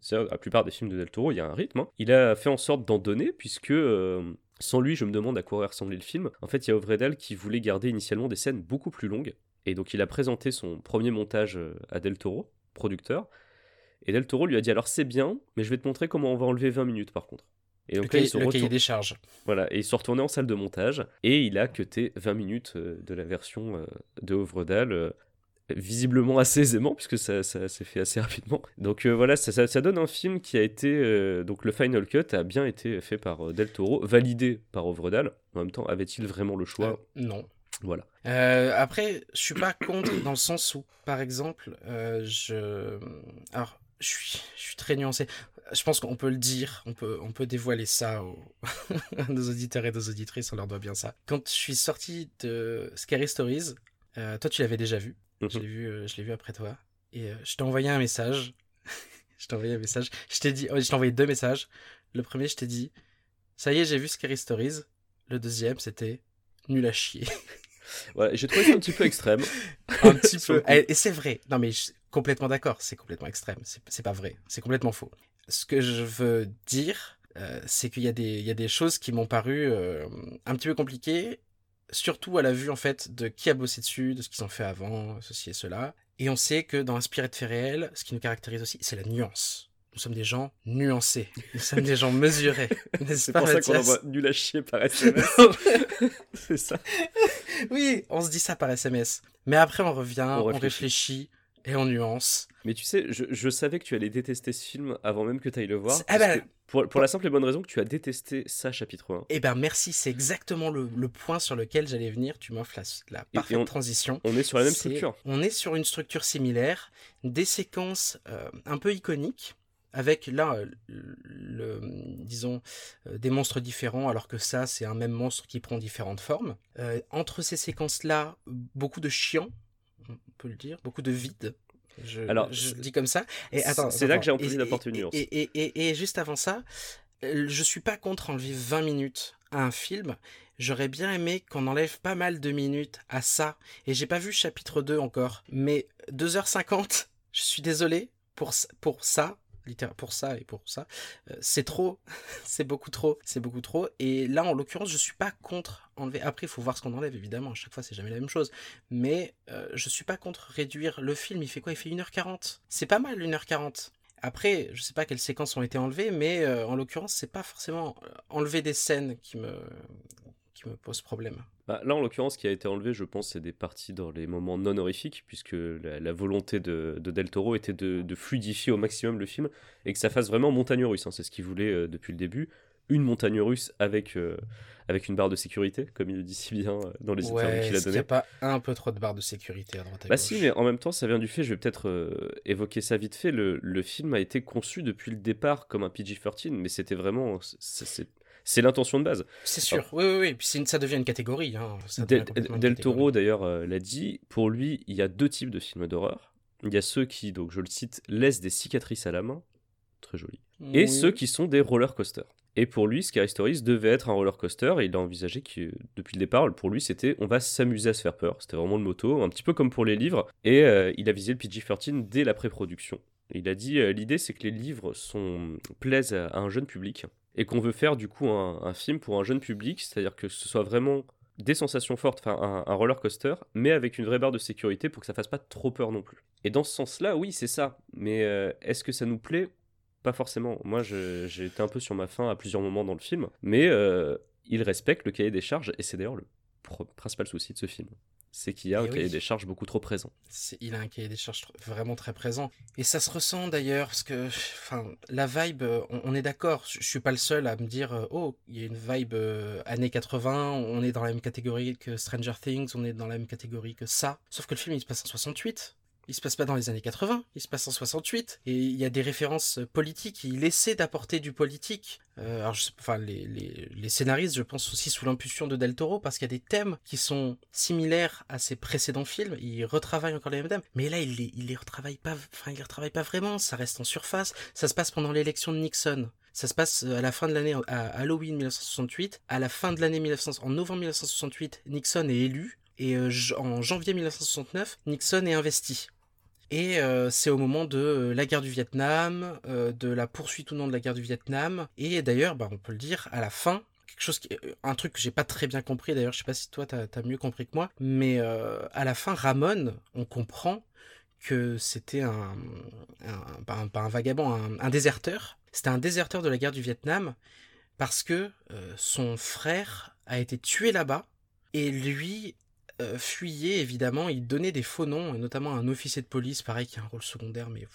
C'est la plupart des films de Del Toro, il y a un rythme. hein. Il a fait en sorte d'en donner, puisque euh, sans lui, je me demande à quoi aurait ressemblé le film. En fait, il y a Ovredal qui voulait garder initialement des scènes beaucoup plus longues. Et donc, il a présenté son premier montage euh, à Del Toro, producteur. Et Del Toro lui a dit Alors, c'est bien, mais je vais te montrer comment on va enlever 20 minutes par contre. Et le, donc là, cahier, ils sont le cahier retour- des charges. voilà, et ils sont retournés en salle de montage et il a cuté 20 minutes euh, de la version euh, de Ovredal, visiblement assez aisément puisque ça, ça s'est fait assez rapidement. Donc euh, voilà, ça, ça- ça donne un film qui a été euh, donc le final cut a bien été fait par Del Toro, validé par Ovredal. En même temps, avait-il vraiment le choix? Euh, non. Voilà. Euh, après, je suis pas contre dans le sens où, par exemple, euh, je, alors, je suis, je suis très nuancé. Je pense qu'on peut le dire, on peut, on peut dévoiler ça aux... à nos auditeurs et nos auditrices, on leur doit bien ça. Quand je suis sorti de Scary Stories, euh, toi tu l'avais déjà vu, je Mhm. l'ai vu, je l'ai vu après toi, et je t'ai envoyé un message. je t'ai envoyé un message. Je t'ai dit, oh, je t'ai envoyé deux messages. Le premier, je t'ai dit, ça y est, j'ai vu Scary Stories. Le deuxième, c'était nul à chier. Voilà, j'ai trouvé ça un petit peu extrême. un petit peu. coup. Et c'est vrai. Non, mais je suis complètement d'accord. C'est complètement extrême. C'est pas vrai. C'est complètement faux. Ce que je veux dire, euh, c'est qu'il y, a des- il y a des choses qui m'ont paru euh, un petit peu compliquées, surtout à la vue, en fait, de qui a bossé dessus, de ce qu'ils ont fait avant, ceci et cela. Et on sait que dans Inspiré de faits réels, ce qui nous caractérise aussi, c'est la nuance. Nous sommes des gens nuancés. Nous sommes des gens mesurés. C'est pour ça qu'on envoie nul à chier par SMS. C'est ça. oui, on se dit ça par SMS. Mais après, on revient, On on réfléchit. et on nuance. Mais tu sais, je, je savais que tu allais détester ce film avant même que tu ailles le voir. Ah bah- pour, pour la simple et bonne raison que tu as détesté ça, chapitre 1. Eh ben merci, c'est exactement le, le point sur lequel j'allais venir. Tu m'offres la, la parfaite on- transition. On est sur la même structure. On est sur une structure similaire, des séquences euh, un peu iconiques, avec là, euh, le, le- disons, euh, des monstres différents, alors que ça, c'est un même monstre qui prend différentes formes. Euh, entre ces séquences-là, beaucoup de chiants, on peut le dire, beaucoup de vide. Je, Alors, je dis comme ça. Et attends, c'est là que j'ai envie d'apporter une nuance. Et, et, et, juste avant ça, je suis pas contre enlever 20 minutes à un film. J'aurais bien aimé qu'on enlève pas mal de minutes à ça. Et j'ai pas vu chapitre 2 encore. Mais 2h50, je suis désolé pour, pour ça. Pour ça et pour ça, Euh, c'est trop, c'est beaucoup trop, c'est beaucoup trop. Et là, en l'occurrence, je suis pas contre enlever. Après, il faut voir ce qu'on enlève, évidemment. À chaque fois, c'est jamais la même chose. Mais euh, je suis pas contre réduire le film. Il fait quoi? Il fait 1h40. C'est pas mal, 1h40. Après, je sais pas quelles séquences ont été enlevées, mais euh, en l'occurrence, c'est pas forcément euh, enlever des scènes qui me, qui me problème. Bah, là, en l'occurrence, ce qui a été enlevé, je pense, c'est des parties dans les moments non horrifiques, puisque la, la volonté de, de Del Toro était de, de fluidifier au maximum le film et que ça fasse vraiment montagne russe. hein, c'est ce qu'il voulait euh, depuis le début. une montagne russe avec, euh, avec une barre de sécurité, comme il le dit si bien euh, dans les interviews Ouais, qu'il a est-ce qu'il n'y données. a pas un peu trop de barres de sécurité à droite à Bah gauche si, mais en même temps, ça vient du fait, je vais peut-être euh, évoquer ça vite fait, le, le film a été conçu depuis le départ comme un PG-13, mais c'était vraiment... c'est- C'est c'est l'intention de base. C'est sûr, oui, oui, oui. Puis c'est une- ça devient une catégorie. Hein. Del, une. Toro d'ailleurs euh, l'a dit, pour lui, il y a deux types de films d'horreur. Il y a ceux qui, donc je le cite, laissent des cicatrices à la main, très joli, et ceux qui sont des roller coasters. Et pour lui, Scary Stories devait être un roller coaster, et il a envisagé que depuis le départ, pour lui, c'était on va s'amuser à se faire peur. C'était vraiment le motto, un petit peu comme pour les livres, et euh, il a visé le PG-13 dès la pré-production. Il a dit euh, l'idée c'est que les livres sont plaisent à, à un jeune public et qu'on veut faire du coup un, film pour un jeune public, c'est-à-dire que ce soit vraiment des sensations fortes, enfin un, roller coaster, mais avec une vraie barre de sécurité pour que ça fasse pas trop peur non plus. Et dans ce sens-là, oui, c'est ça. Mais euh, est-ce que ça nous plaît? Pas forcément. Moi, j'ai été un peu sur ma faim à plusieurs moments dans le film, mais euh, il respecte le cahier des charges, et c'est d'ailleurs le principal souci de ce film. C'est qu'il y a Eh un cahier oui. des charges beaucoup trop présent. Il a un cahier des charges vraiment très présent. Et ça se ressent d'ailleurs, parce que enfin, la vibe, euh, on, on est d'accord, je, je suis pas le seul à me dire, euh, oh, il y a une vibe euh, années 80, on est dans la même catégorie que Stranger Things, on est dans la même catégorie que ça. Sauf que le film, il se passe en 68. Il se passe pas dans les années 80, il se passe en 68. Et il y a des références politiques, il essaie d'apporter du politique. Euh, enfin, les, scénaristes, je pense aussi sous l'impulsion de Del Toro, parce qu'il y a des thèmes qui sont similaires à ses précédents films. Il retravaille encore les mêmes thèmes, mais là, il les, les retravaille pas, enfin, il les retravaille pas vraiment. Ça reste en surface. Ça se passe pendant l'élection de Nixon. Ça se passe euh, à la fin de l'année, à Halloween 1968. À la fin de l'année 1900, en novembre 1968, Nixon est élu. Et euh, en janvier 1969, Nixon est investi. Et euh, c'est au moment de euh, la guerre du Vietnam, euh, de la poursuite ou non de la guerre du Vietnam. Et d'ailleurs, bah, on peut le dire, à la fin, quelque chose un truc que j'ai pas très bien compris. D'ailleurs, je sais pas si toi t'as as mieux compris que moi, mais à la fin, Ramon, on comprend que c'était un, pas, un, vagabond, un, déserteur. C'était un déserteur de la guerre du Vietnam parce que son frère a été tué là-bas et lui euh, fuyait évidemment. Il donnait des faux noms, et notamment un officier de police, pareil, qui a un rôle secondaire, mais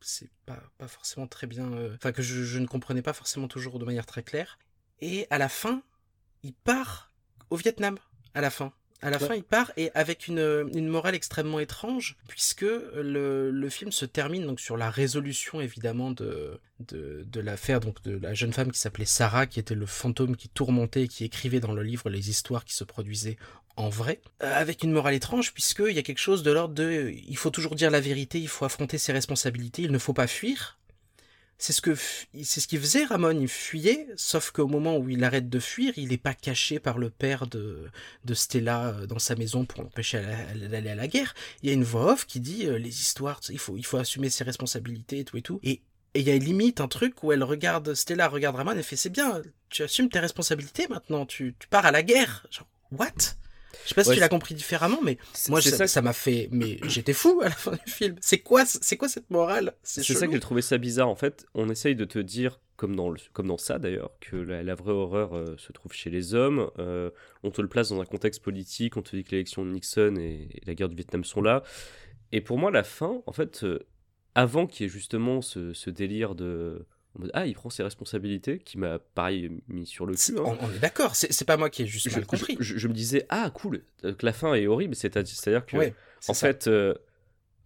c'est pas, pas forcément très bien. euh, Enfin, que je, je ne comprenais pas forcément toujours de manière très claire. Et à la fin, il part au Vietnam. À la fin. À la Ouais. fin, il part et avec une, une morale extrêmement étrange, puisque le, le film se termine donc sur la résolution évidemment de, de, de l'affaire donc de la jeune femme qui s'appelait Sarah, qui était le fantôme qui tourmentait et qui écrivait dans le livre les histoires qui se produisaient en vrai, Euh, avec une morale étrange, puisqu'il y a quelque chose de l'ordre de euh, il faut toujours dire la vérité, il faut affronter ses responsabilités, il ne faut pas fuir. C'est ce que c'est ce qu'il faisait Ramon, il fuyait, sauf qu'au moment où il arrête de fuir, il n'est pas caché par le père de, de Stella euh, dans sa maison pour l'empêcher d'aller à la guerre. Il y a une voix off qui dit euh, les histoires, il faut, il faut assumer ses responsabilités et tout et tout. Et et il y a limite un truc où elle regarde, Stella regarde Ramon et fait c'est bien, tu assumes tes responsabilités maintenant, tu, tu pars à la guerre. Genre, what? Je sais pas si Ouais, tu l'as compris différemment, mais moi ça m'a fait, mais j'étais fou à la fin du film. C'est quoi, c'est quoi cette morale? C'est ça que j'ai trouvé ça bizarre. En fait, on essaye de te dire, comme dans, le, comme dans ça d'ailleurs, que la, la vraie horreur euh, se trouve chez les hommes. Euh, on te le place dans un contexte politique, on te dit que l'élection de Nixon et, et la guerre du Vietnam sont là. Et pour moi, la fin, en fait, euh, avant qu'il y ait justement ce, ce délire de. En mode, ah, il prend ses responsabilités, qui m'a pareil mis sur le cul. hein. On, on est d'accord, c'est pas moi qui ai juste Je, mal compris. je- je me disais, ah, cool, que la fin est horrible. C'est-à- C'est-à-dire que, Ouais, en ça. fait, euh,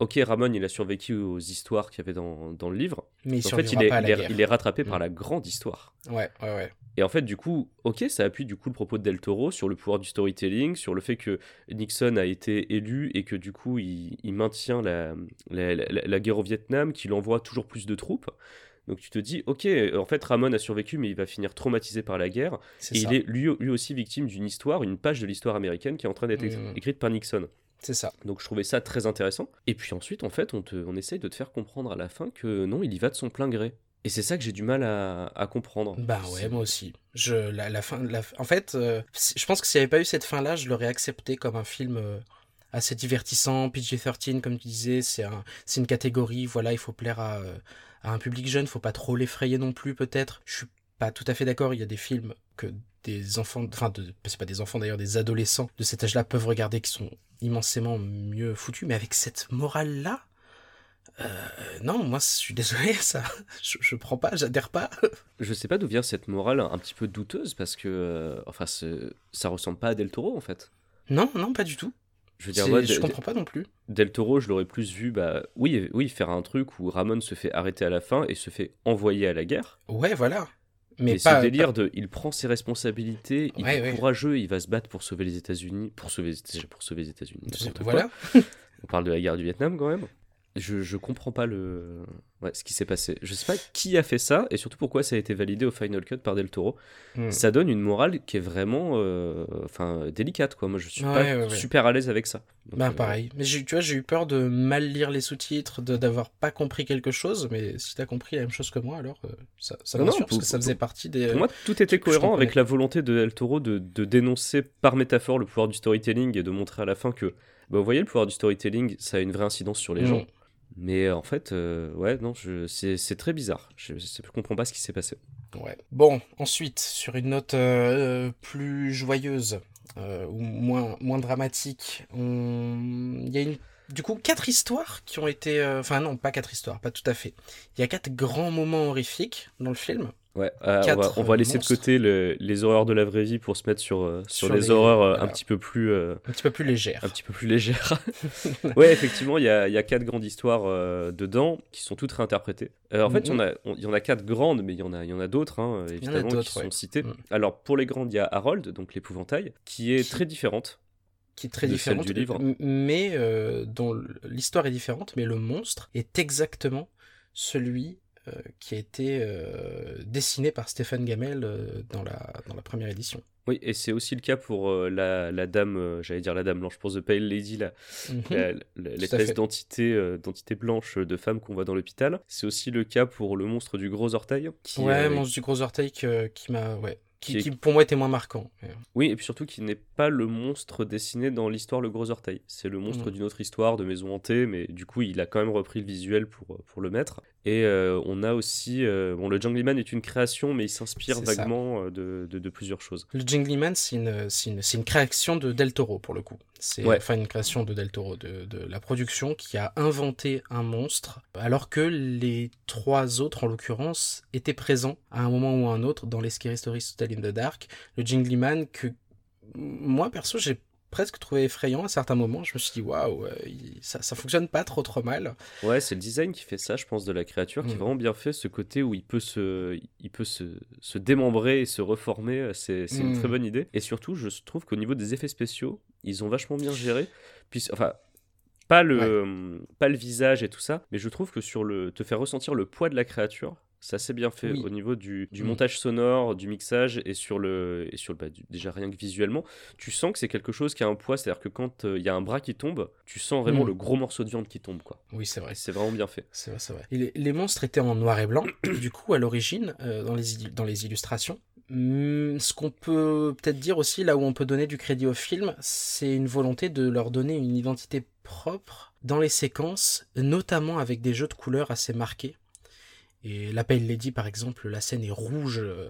ok, Ramon, il a survécu aux histoires qu'il y avait dans, dans le livre. mais il En fait, il est, il est- il est rattrapé par Mm. la grande histoire. Ouais, ouais, ouais. Et en fait, du coup, ok, ça appuie du coup le propos de Del Toro sur le pouvoir du storytelling, sur le fait que Nixon a été élu et que du coup, il, il maintient la, la, la- la guerre au Vietnam, qu'il envoie toujours plus de troupes. Donc tu te dis, ok, en fait, Ramon a survécu, mais il va finir traumatisé par la guerre. Et ça. il est lui, lui aussi victime d'une histoire, une page de l'histoire américaine qui est en train d'être éc- écrite par Nixon. C'est ça. Donc je trouvais ça très intéressant. Et puis ensuite, en fait, on, te, on essaye de te faire comprendre à la fin que non, il y va de son plein gré. Et c'est ça que j'ai du mal à, à comprendre. Bah ouais, moi aussi. Je, la, la fin, la, en fait, euh, je pense que s'il n'y avait pas eu cette fin-là, je l'aurais accepté comme un film euh, assez divertissant. PG-13, comme tu disais, c'est un, une catégorie. Voilà, il faut plaire à, euh, à un public jeune, faut pas trop l'effrayer non plus, peut-être. Je suis pas tout à fait d'accord. Il y a des films que des enfants, enfin, de, c'est pas des enfants d'ailleurs, des adolescents de cet âge-là peuvent regarder qui sont immensément mieux foutus, mais avec cette morale-là. euh, non, moi, je suis désolé, ça, je, je prends pas, j'adhère pas. Je sais pas d'où vient cette morale un petit peu douteuse parce que, euh, enfin, ça ressemble pas à Del Toro en fait. Non, non, pas du tout. Je veux dire, moi, je comprends pas non plus. Del Toro, je l'aurais plus vu, bah, oui, oui, faire un truc où Ramon se fait arrêter à la fin et se fait envoyer à la guerre. Ouais, voilà. Mais Mais pas, ce délire de, il prend ses responsabilités, il Ouais, est ouais. courageux, il va se battre pour sauver les États-Unis, pour sauver, déjà pour sauver les États-Unis. quoi. voilà. On parle de la guerre du Vietnam quand même. Je, je comprends pas le, ouais, ce qui s'est passé. Je sais pas qui a fait ça et surtout pourquoi ça a été validé au Final Cut par Del Toro. Hmm. Ça donne une morale qui est vraiment, euh, enfin, délicate quoi. Moi, je suis Ouais, pas ouais, super à l'aise avec ça. Donc, Bah euh, pareil. Mais j'ai- tu vois, j'ai eu peur de mal lire les sous-titres, d'avoir pas compris quelque chose. Mais si t'as compris la même chose que moi, alors euh, ça, ça Non, parce que ça faisait partie des. Pour moi, tout était cohérent avec la volonté de Del Toro de, de dénoncer par métaphore le pouvoir du storytelling et de montrer à la fin que, bah, vous voyez, le pouvoir du storytelling, ça a une vraie incidence sur les Mm. gens. Mais euh, en fait, euh, ouais, non, c'est très bizarre. Je, je comprends pas ce qui s'est passé. Ouais. Bon, ensuite, sur une note euh, plus joyeuse ou moins, moins dramatique, il y a une... du coup quatre histoires qui ont été... Enfin non, pas quatre histoires, pas tout à fait. Il y a quatre grands moments horrifiques dans le film. Ouais, euh, on, va, Quatre on va laisser monstres. de côté le- les horreurs de la vraie vie pour se mettre sur, euh, sur, Sur les, les- horreurs euh, un petit peu plus, Un petit peu plus légères. un petit peu plus légères. ouais, effectivement, il y a, y a quatre grandes histoires dedans qui sont toutes réinterprétées. En fait, il y y en a quatre grandes, mais il y en a, il y en a d'autres, hein, évidemment, qui sont citées. Mm. Alors, pour les grandes, il y a Harold, donc l'épouvantail, qui est Qui- très différente. qui est très différente, du livre. mais dont l'histoire est différente, mais le monstre est exactement celui qui a été euh, dessiné par Stéphane Gamel euh, dans, la, dans la première édition. Oui, et c'est aussi le cas pour euh, la, la dame, euh, j'allais dire la dame blanche, pour The Pale Lady, la, Mhm. l'espèce d'entité euh, d'entité blanche de femme qu'on voit dans l'hôpital. C'est aussi le cas pour le monstre du gros orteil. Qui, ouais, euh, monstre du gros orteil que- qui m'a, ouais, qui, pour moi était moins marquant. Euh, Oui, et puis surtout qui n'est pas le monstre dessiné dans l'histoire Le Gros Orteil. C'est le monstre Mm. d'une autre histoire de maison hantée, mais du coup, il a quand même repris le visuel pour, pour le mettre. Et euh, on a aussi. euh, bon, le Jungleman est une création, mais il s'inspire vaguement euh, de, de, de plusieurs choses. Le Jingly Man, c'est une, une, une création de Del Toro pour le coup. C'est Ouais. enfin une création de Del Toro, de, de la production qui a inventé un monstre, alors que les trois autres, en l'occurrence, étaient présents à un moment ou à un autre dans les Scary Stories to Tell in the Dark. Le Jingly Man, que moi perso, j'ai presque trouvé effrayant à certains moments. Je me suis dit, waouh, euh, ça, ça fonctionne pas trop trop mal. Ouais, c'est le design qui fait ça, je pense, de la créature, qui est Mm. vraiment bien fait, ce côté où il peut se, il peut se, se démembrer et se reformer, euh, c'est une Mm. très bonne idée. Et surtout, je trouve qu'au niveau des effets spéciaux, ils ont vachement bien géré. Puis, enfin, pas le, Ouais. pas le visage et tout ça, mais je trouve que sur le, te faire ressentir le poids de la créature, c'est assez bien fait Oui. au niveau du, du Mm. montage sonore, du mixage et sur le, et sur le, bah, du- déjà rien que visuellement, tu sens que c'est quelque chose qui a un poids, c'est-à-dire que quand euh, il y a un bras qui tombe, tu sens vraiment Mm. le gros morceau de viande qui tombe, quoi. Oui, c'est vrai. C'est vraiment bien fait. C'est vrai, c'est vrai. Les, les monstres étaient en noir et blanc, du coup, à l'origine, euh, dans, les, dans les illustrations. Hum, ce qu'on peut peut-être dire aussi, là où on peut donner du crédit au film, c'est une volonté de leur donner une identité propre dans les séquences, notamment avec des jeux de couleurs assez marqués. Et la Pale Lady, par exemple, la scène est rouge, euh,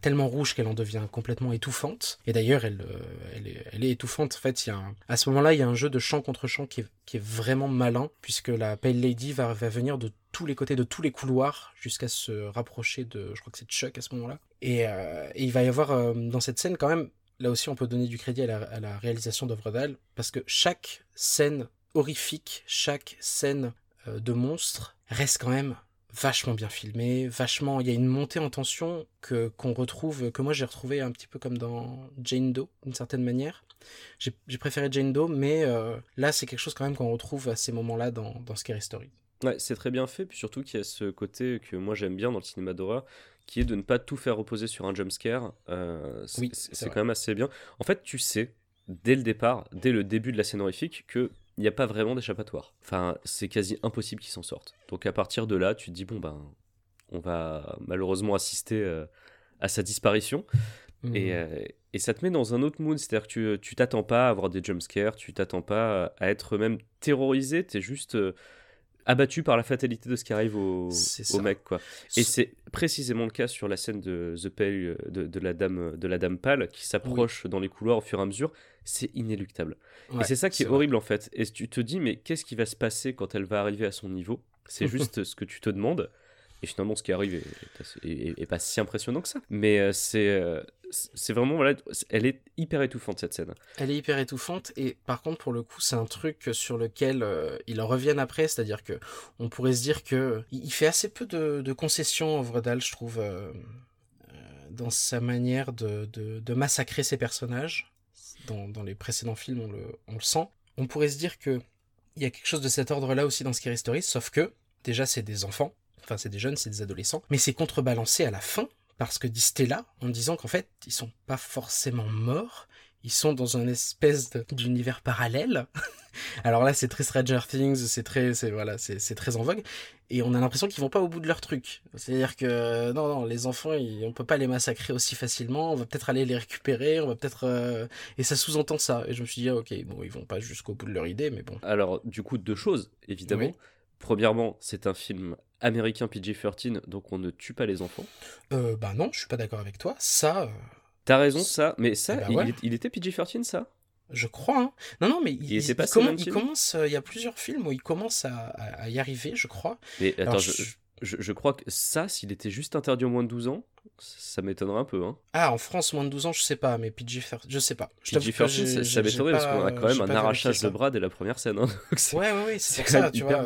tellement rouge qu'elle en devient complètement étouffante. Et d'ailleurs, elle, euh, est, étouffante. En fait, y a à ce moment-là, il y a un jeu de champ contre champ qui est, vraiment malin, puisque la Pale Lady va, venir de tous les côtés, de tous les couloirs, jusqu'à se rapprocher de, je crois que c'est Chuck à ce moment-là. Et, euh, il va y avoir dans cette scène quand même, là aussi on peut donner du crédit à la, à la réalisation d'Ovredal, parce que chaque scène horrifique, chaque scène de monstre reste quand même vachement bien filmé, vachement, il y a une montée en tension que qu'on retrouve, que moi j'ai retrouvé un petit peu comme dans Jane Doe d'une certaine manière. J'ai préféré Jane Doe, mais euh, là c'est quelque chose quand même qu'on retrouve à ces moments-là dans, dans Scary Story. Ouais, c'est très bien fait, puis surtout qu'il y a ce côté que moi j'aime bien dans le cinéma d'horreur, qui est de ne pas tout faire reposer sur un jumpscare. Euh, c'est Oui, quand même assez bien. En fait, tu sais, dès le départ, dès le début de la scène horrifique, qu'il n'y a pas vraiment d'échappatoire. Enfin, c'est quasi impossible qu'ils s'en sortent. Donc à partir de là, tu te dis, bon ben, on va malheureusement assister euh, à sa disparition. Mhm. Et, euh, et ça te met dans un autre mood, c'est-à-dire que tu- tu t'attends pas à avoir des jumpscares, tu t'attends pas à être même terrorisé, t'es juste... euh, abattu par la fatalité de ce qui arrive au, mec, quoi. Et c'est précisément le cas sur la scène de The Pale, de, de la dame, de la dame pâle qui s'approche dans les couloirs au fur et à mesure. C'est inéluctable. Ouais, et c'est ça qui est vrai. horrible en fait. Et tu te dis, mais qu'est-ce qui va se passer quand elle va arriver à son niveau? C'est juste ce que tu te demandes. Et finalement, ce qui arrive est, pas si impressionnant que ça. Mais euh, c'est euh, c'est vraiment, voilà, elle est hyper étouffante cette scène. Elle est hyper étouffante et par contre pour le coup c'est un truc sur lequel euh, ils en reviennent après, c'est-à-dire que on pourrait se dire que il fait assez peu de, de concessions Ovredal, je trouve, euh, dans sa manière de, de, de massacrer ses personnages. Dans, dans les précédents films on le, on le sent. On pourrait se dire que il y a quelque chose de cet ordre-là aussi dans Scary Stories, sauf que déjà c'est des enfants, enfin c'est des jeunes, c'est des adolescents, mais c'est contrebalancé à la fin parce que Stella en disant qu'en fait ils sont pas forcément morts, ils sont dans une espèce d'univers parallèle. Alors là, c'est très Stranger Things, c'est très, c'est voilà, c'est c'est très en vogue, et on a l'impression qu'ils vont pas au bout de leur truc. C'est-à-dire que non, non, les enfants, ils- on peut pas les massacrer aussi facilement. On va peut-être aller les récupérer, on va peut-être, euh, et ça sous-entend ça. Et je me suis dit, ah, ok, bon, ils vont pas jusqu'au bout de leur idée, mais bon. Alors, du coup, deux choses, évidemment. Oui. Premièrement, c'est un film américain PG-13, donc on ne tue pas les enfants. Euh, bah non, je suis pas d'accord avec toi. Ça, euh, T'as raison, ça, mais ça, Eh ben il, il était PG-13, ça? Je crois. Hein. Non, non, mais il, Il il 17? commence. euh, Il y a plusieurs films où il commence à, à- à y arriver, je crois. Mais attends, Alors, je, je- je- je crois que ça, s'il était juste interdit aux moins de 12 ans, ça m'étonnerait un peu. Hein. Ah, en France, moins de 12 ans, je sais pas, mais PG-13, je sais pas. Je t'avoue que PG-13, j'ai- ça, m'étonnerait parce qu'on a quand même un arrachage de bras dès la première scène. hein. Donc Ouais, ouais, ouais, c'est ça, tu vois.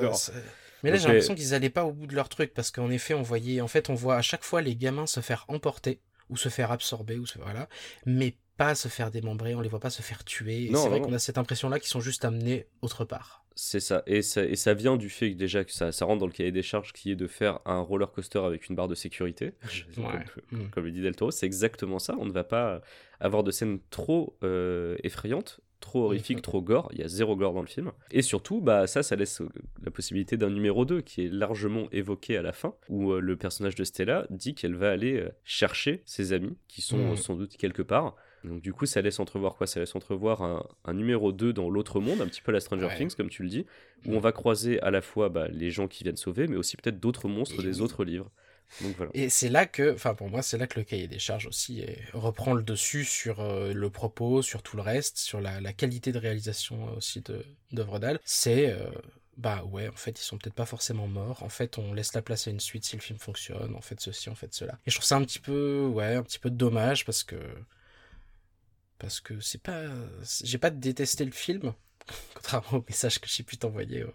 Mais là, j'ai l'impression qu'ils allaient pas au bout de leur truc parce qu'en effet, on voyait, en fait, on voit à chaque fois les gamins se faire emporter ou se faire absorber ou se voilà, mais pas se faire démembrer. On les voit pas se faire tuer. C'est vrai qu'on a cette impression-là qu'ils sont juste amenés autre part. C'est ça. Et, ça. et ça vient du fait que déjà que ça, ça rentre dans le cahier des charges qui est de faire un roller coaster avec une barre de sécurité. Ouais. Comme, Mm. comme le dit Del Toro, c'est exactement ça. On ne va pas avoir de scènes trop euh, effrayantes, trop horrifiques, Mhm. trop gore. Il y a zéro gore dans le film. Et surtout, bah, ça, ça laisse euh, la possibilité d'un numéro 2 qui est largement évoqué à la fin, où euh, le personnage de Stella dit qu'elle va aller euh, chercher ses amis, qui sont Mhm. sans doute quelque part. Donc du coup, ça laisse entrevoir quoi? Ça laisse entrevoir un, un numéro 2 dans l'autre monde, un petit peu la Stranger Ouais. Things, comme tu le dis, où on va croiser à la fois bah, les gens qui viennent sauver, mais aussi peut-être d'autres monstres des autres livres. Et c'est là que, enfin pour moi, c'est là que le cahier des charges aussi est- reprend le dessus sur euh, le propos, sur tout le reste, sur la, qualité de réalisation euh, aussi de d'œuvre d'Al. C'est euh, bah ouais, en fait, ils sont peut-être pas forcément morts. En fait, on laisse la place à une suite si le film fonctionne. En fait, ceci, en fait, cela. Et je trouve ça un petit peu, ouais, un petit peu dommage parce que parce que c'est pas, j'ai pas détesté le film, contrairement au message que j'ai pu t'envoyer euh,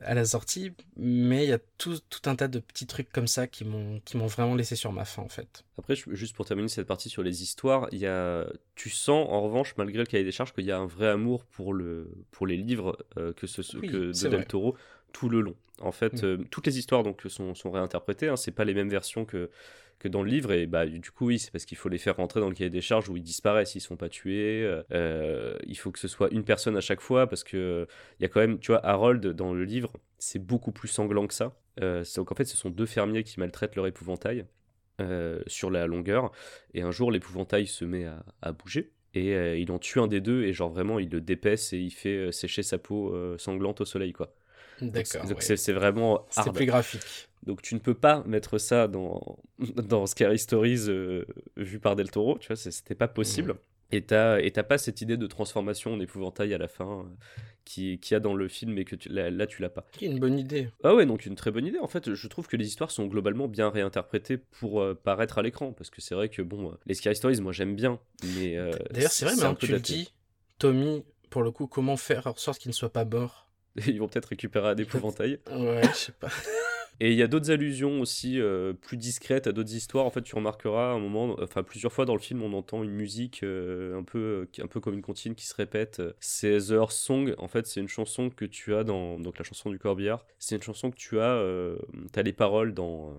à la sortie, mais il y a tout, tout un tas de petits trucs comme ça qui m'ont vraiment laissé sur ma faim en fait. Après, juste pour terminer cette partie sur les histoires, il y a... tu sens en revanche, malgré le cahier des charges, qu'il y a un vrai amour pour, le... pour les livres euh, que, ce... Oui, que de Del vrai. Toro tout le long. En fait, Mm. euh, toutes les histoires donc, sont, sont réinterprétées, hein, c'est pas les mêmes versions que, que dans le livre, et bah, du coup, oui, c'est parce qu'il faut les faire rentrer dans le cahier des charges où ils disparaissent, ils sont pas tués. euh, euh, il faut que ce soit une personne à chaque fois, parce que il y a quand même, tu vois, Harold dans le livre, c'est beaucoup plus sanglant que ça. Euh, c'est- donc en fait, ce sont deux fermiers qui maltraitent leur épouvantail euh, sur la longueur. Et un jour, l'épouvantail se met à, à bouger. Et euh, il en tue un des deux, et genre vraiment, il le dépaisse et il fait euh, sécher sa peau sanglante au soleil, quoi. D'accord. Donc ouais. c'est c'est vraiment hard. plus graphique. Donc tu ne peux pas mettre ça dans, dans Scary Stories euh, vu par Del Toro, tu vois, c'était pas possible. Mhm. Et t'as pas cette idée de transformation en épouvantail à la fin euh, qui qu'il y a dans le film et que tu, là, là, tu l'as pas. Qui est une bonne idée. Ah ouais, donc une très bonne idée. En fait, je trouve que les histoires sont globalement bien réinterprétées pour euh, paraître à l'écran. Parce que c'est vrai que, bon, les Scary Stories, moi j'aime bien. Mais. D'ailleurs, c'est vrai, un maintenant peu que tu le dis, Tommy, pour le coup, comment faire en sorte qu'il ne soit pas mort? Ils vont peut-être récupérer un épouvantail. Ouais, je sais pas. Et il y a d'autres allusions aussi euh, plus discrètes à d'autres histoires. En fait, tu remarqueras à un moment, enfin plusieurs fois dans le film, on entend une musique euh, un peu, un peu comme une comptine qui se répète. C'est The Earth Song. En fait, c'est une chanson que tu as dans donc la chanson du corbillard. C'est une chanson que tu as, euh, t'as les paroles dans euh,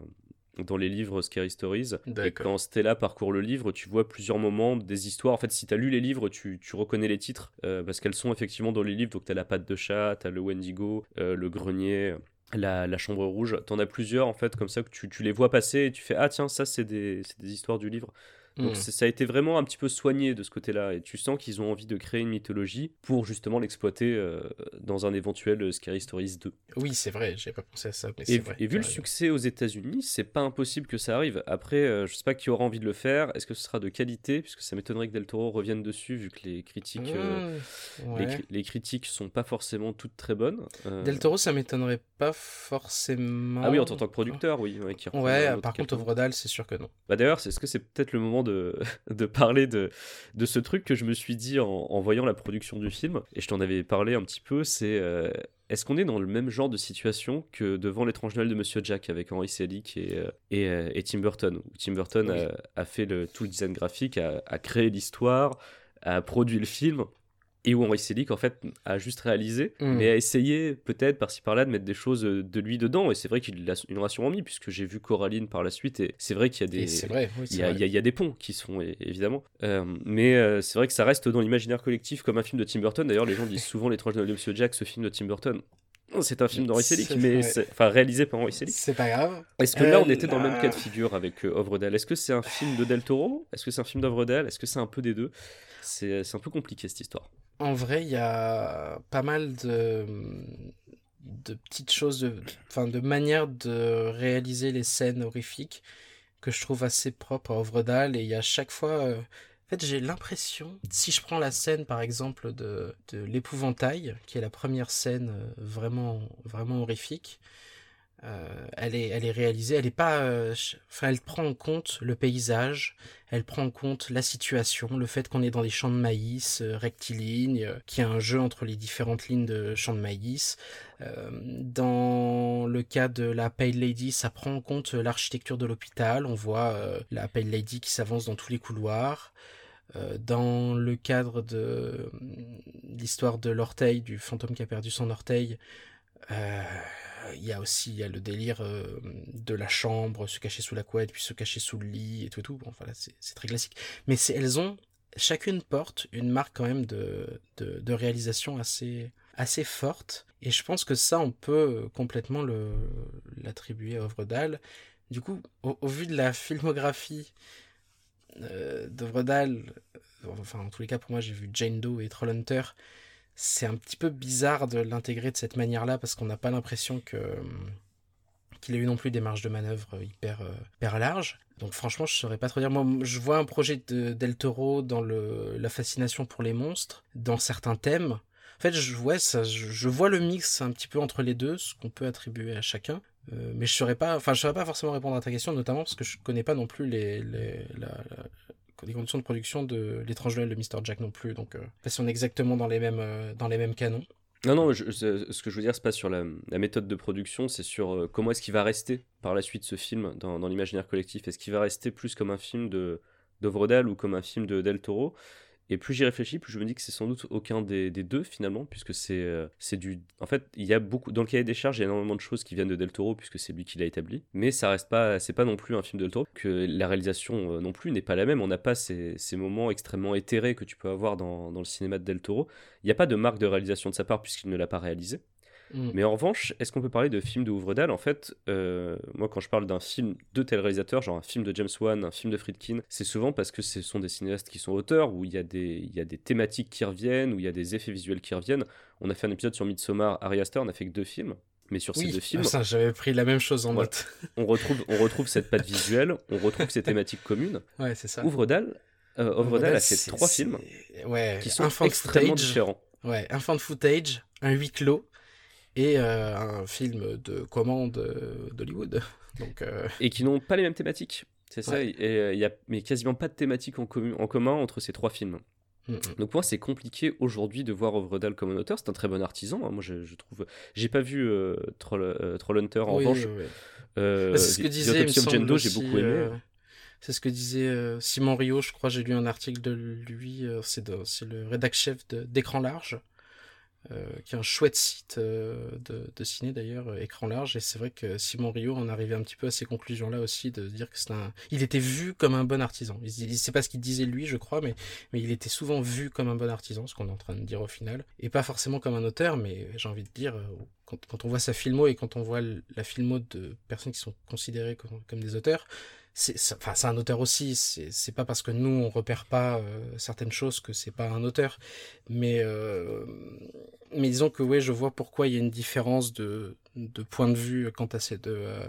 dans les livres Scary Stories. Et D'accord. quand Stella parcourt le livre, tu vois plusieurs moments des histoires. En fait, si tu as lu les livres, tu, tu reconnais les titres euh, parce qu'elles sont effectivement dans les livres. Donc, tu as la patte de chat, tu as le Wendigo, euh, le grenier, la, chambre rouge. Tu en as plusieurs en fait, comme ça que tu, tu les vois passer et tu fais Ah, tiens, ça, c'est des, c'est des histoires du livre. Donc Mm. c'est- ça a été vraiment un petit peu soigné de ce côté-là. Et tu sens qu'ils ont envie de créer une mythologie pour justement l'exploiter euh, dans un éventuel euh, Scary Stories 2. Oui, c'est vrai, j'ai pas pensé à ça. Mais Et, vrai, et vu le succès aux États-Unis, c'est pas impossible que ça arrive. Après, euh, je sais pas qui aura envie de le faire. Est-ce que ce sera de qualité? Puisque ça m'étonnerait que Del Toro revienne dessus, vu que les critiques, euh, Mmh, les, ouais. cri- les critiques sont pas forcément toutes très bonnes. Euh, Del Toro, ça m'étonnerait pas forcément. Ah oui, en tant que producteur, oui. Ouais, par contre. Ovredal, c'est sûr que non. Bah d'ailleurs, est-ce que c'est peut-être le moment de, de parler de, de ce truc que je me suis dit en, en voyant la production du film. Et je t'en avais parlé un petit peu, c'est euh, est-ce qu'on est dans le même genre de situation que devant l'étrange Noël de Monsieur Jack avec Henry Selick et, euh, et, euh, et Tim Burton? Où Tim Burton Oui. a, a fait le, tout le design graphique, a, a créé l'histoire, a produit le film et où Henry Selick en fait a juste réalisé, Mm. mais a essayé peut-être par-ci par-là de mettre des choses euh, de lui dedans et c'est vrai qu'il l'a- il nous a sûrement mis puisque j'ai vu Coraline par la suite et c'est vrai qu'il y a des Et c'est vrai, oui, il c'est y, a, vrai. il y a- il y a des ponts qui se font, é- évidemment. Euh, mais euh, c'est vrai que ça reste dans l'imaginaire collectif comme un film de Tim Burton. D'ailleurs, les gens disent souvent L'étrange Noël de Monsieur Jack, ce film de Tim Burton. C'est un film d'Henry Selick, mais enfin réalisé par Henry Selick. C'est pas grave. Est-ce que là, on était dans le même cas de figure avec Ovredal Est-ce que c'est un film de Del Toro? Est-ce que c'est un film d'Ovredal Est-ce que c'est un peu des deux? C'est un peu compliqué cette histoire. En vrai, il y a pas mal de, petites choses, de, enfin, de manières de réaliser les scènes horrifiques que je trouve assez propres à Ovredal. Et il y a chaque fois. euh, En fait, j'ai l'impression, si je prends la scène par exemple de, de l'épouvantail, qui est la première scène euh, vraiment, vraiment horrifique, euh, elle, est, réalisée, elle est pas. euh, Enfin, elle prend en compte le paysage, elle prend en compte la situation, le fait qu'on est dans des champs de maïs euh, rectilignes, qu'il y a un jeu entre les différentes lignes de champs de maïs. Dans le cas de la Pale Lady, ça prend en compte l'architecture de l'hôpital. On voit la Pale Lady qui s'avance dans tous les couloirs. Dans le cadre de l'histoire de l'orteil, du fantôme qui a perdu son orteil, il y a aussi y a le délire euh, de la chambre, se cacher sous la couette, puis se cacher sous le lit et tout et tout. Bon, voilà, c'est très classique. Mais elles ont chacune porte une marque quand même de, de, réalisation assez, assez forte. Et je pense que ça, on peut complètement l'attribuer à Ovredal. Du coup, au, vu de la filmographie euh, euh, enfin en tous les cas pour moi j'ai vu Jane Doe et Trollhunter, c'est un petit peu bizarre de l'intégrer de cette manière-là parce qu'on n'a pas l'impression que hum, qu'il a eu non plus des marges de manœuvre hyper, euh, hyper larges. Donc franchement, je saurais pas trop dire. Moi, je vois un projet de Del Toro dans le, la fascination pour les monstres, dans certains thèmes. En fait, je, ça, je, vois le mix un petit peu entre les deux, ce qu'on peut attribuer à chacun. Euh, mais je saurais saurais pas forcément répondre à ta question, notamment parce que je connais pas non plus les, les conditions de production de l'étrange Noël de Mr. Jack non plus. Donc, euh, pas si on est exactement dans les mêmes, euh, dans les mêmes canons. Non, non, ce que je veux dire, c'est pas sur la, méthode de production, c'est sur euh, comment est-ce qu'il va rester par la suite ce film dans, l'imaginaire collectif. Est-ce qu'il va rester plus comme un film d'Ovredal ou comme un film de Del Toro? Et plus j'y réfléchis, plus je me dis que c'est sans doute aucun des, deux finalement, puisque c'est euh, c'est du. En fait, il y a beaucoup dans le cahier des charges, il y a énormément de choses qui viennent de Del Toro puisque c'est lui qui l'a établi. Mais ça reste pas, c'est pas non plus un film de Del Toro. Que la réalisation euh, non plus n'est pas la même. On n'a pas ces, ces moments extrêmement éthérés que tu peux avoir dans, dans le cinéma de Del Toro. Il n'y a pas de marque de réalisation de sa part puisqu'il ne l'a pas réalisé. Mm. Mais en revanche, est-ce qu'on peut parler de film de Ouvredal En fait, euh, moi quand je parle d'un film de tel réalisateur, genre un film de James Wan, un film de Friedkin, c'est souvent parce que ce sont des cinéastes qui sont auteurs, où il y, a des, il y a des thématiques qui reviennent, où il y a des effets visuels qui reviennent. On a fait un épisode sur Midsommar, Ari Aster, on n'a fait que deux films. Mais sur ces deux films, ça, j'avais pris la même chose en Ouais. note. on retrouve, on retrouve cette patte visuelle, on retrouve ces thématiques communes. Ouais, c'est ça. Ouvredal, euh, Ouvredal a fait trois films ouais, qui sont extrêmement footage, différents. Ouais, un fan footage, un huis clos et euh, un film de commande euh, d'Hollywood. Donc, euh, et qui n'ont pas les mêmes thématiques. C'est ça, Ouais. et il y a mais quasiment pas de thématique en, commun- en commun entre ces trois films. mm, mm. Donc pour moi, c'est compliqué aujourd'hui de voir Ovredal comme un auteur. C'est un très bon artisan. hein. Moi, je, je trouve. J'ai pas vu euh, Troll, euh, Trollhunter en Oui, revanche. oui, oui. Euh, Bah, c'est ce que disait, Doe, j'ai beaucoup aimé. c'est ce que disait Simon Rio, je crois, j'ai lu un article de lui, c'est le rédac chef d'Écran Large, qui est un chouette site euh, de, de ciné d'ailleurs, euh, Écran Large, et c'est vrai que Simon Rio en arrivait un petit peu à ces conclusions-là aussi, de dire que c'est un... Il était vu comme un bon artisan. Il, il- c'est pas ce qu'il disait lui, je crois, mais, mais il était souvent vu comme un bon artisan, ce qu'on est en train de dire au final, et pas forcément comme un auteur, mais j'ai envie de dire, euh, quand, on voit sa filmo et quand on voit la filmo de personnes qui sont considérées comme, des auteurs, enfin, c'est un auteur aussi. C'est pas parce que nous on repère pas euh, certaines choses que c'est pas un auteur. Mais euh, mais disons que ouais, je vois pourquoi il y a une différence de de point de vue quant à ces deux euh,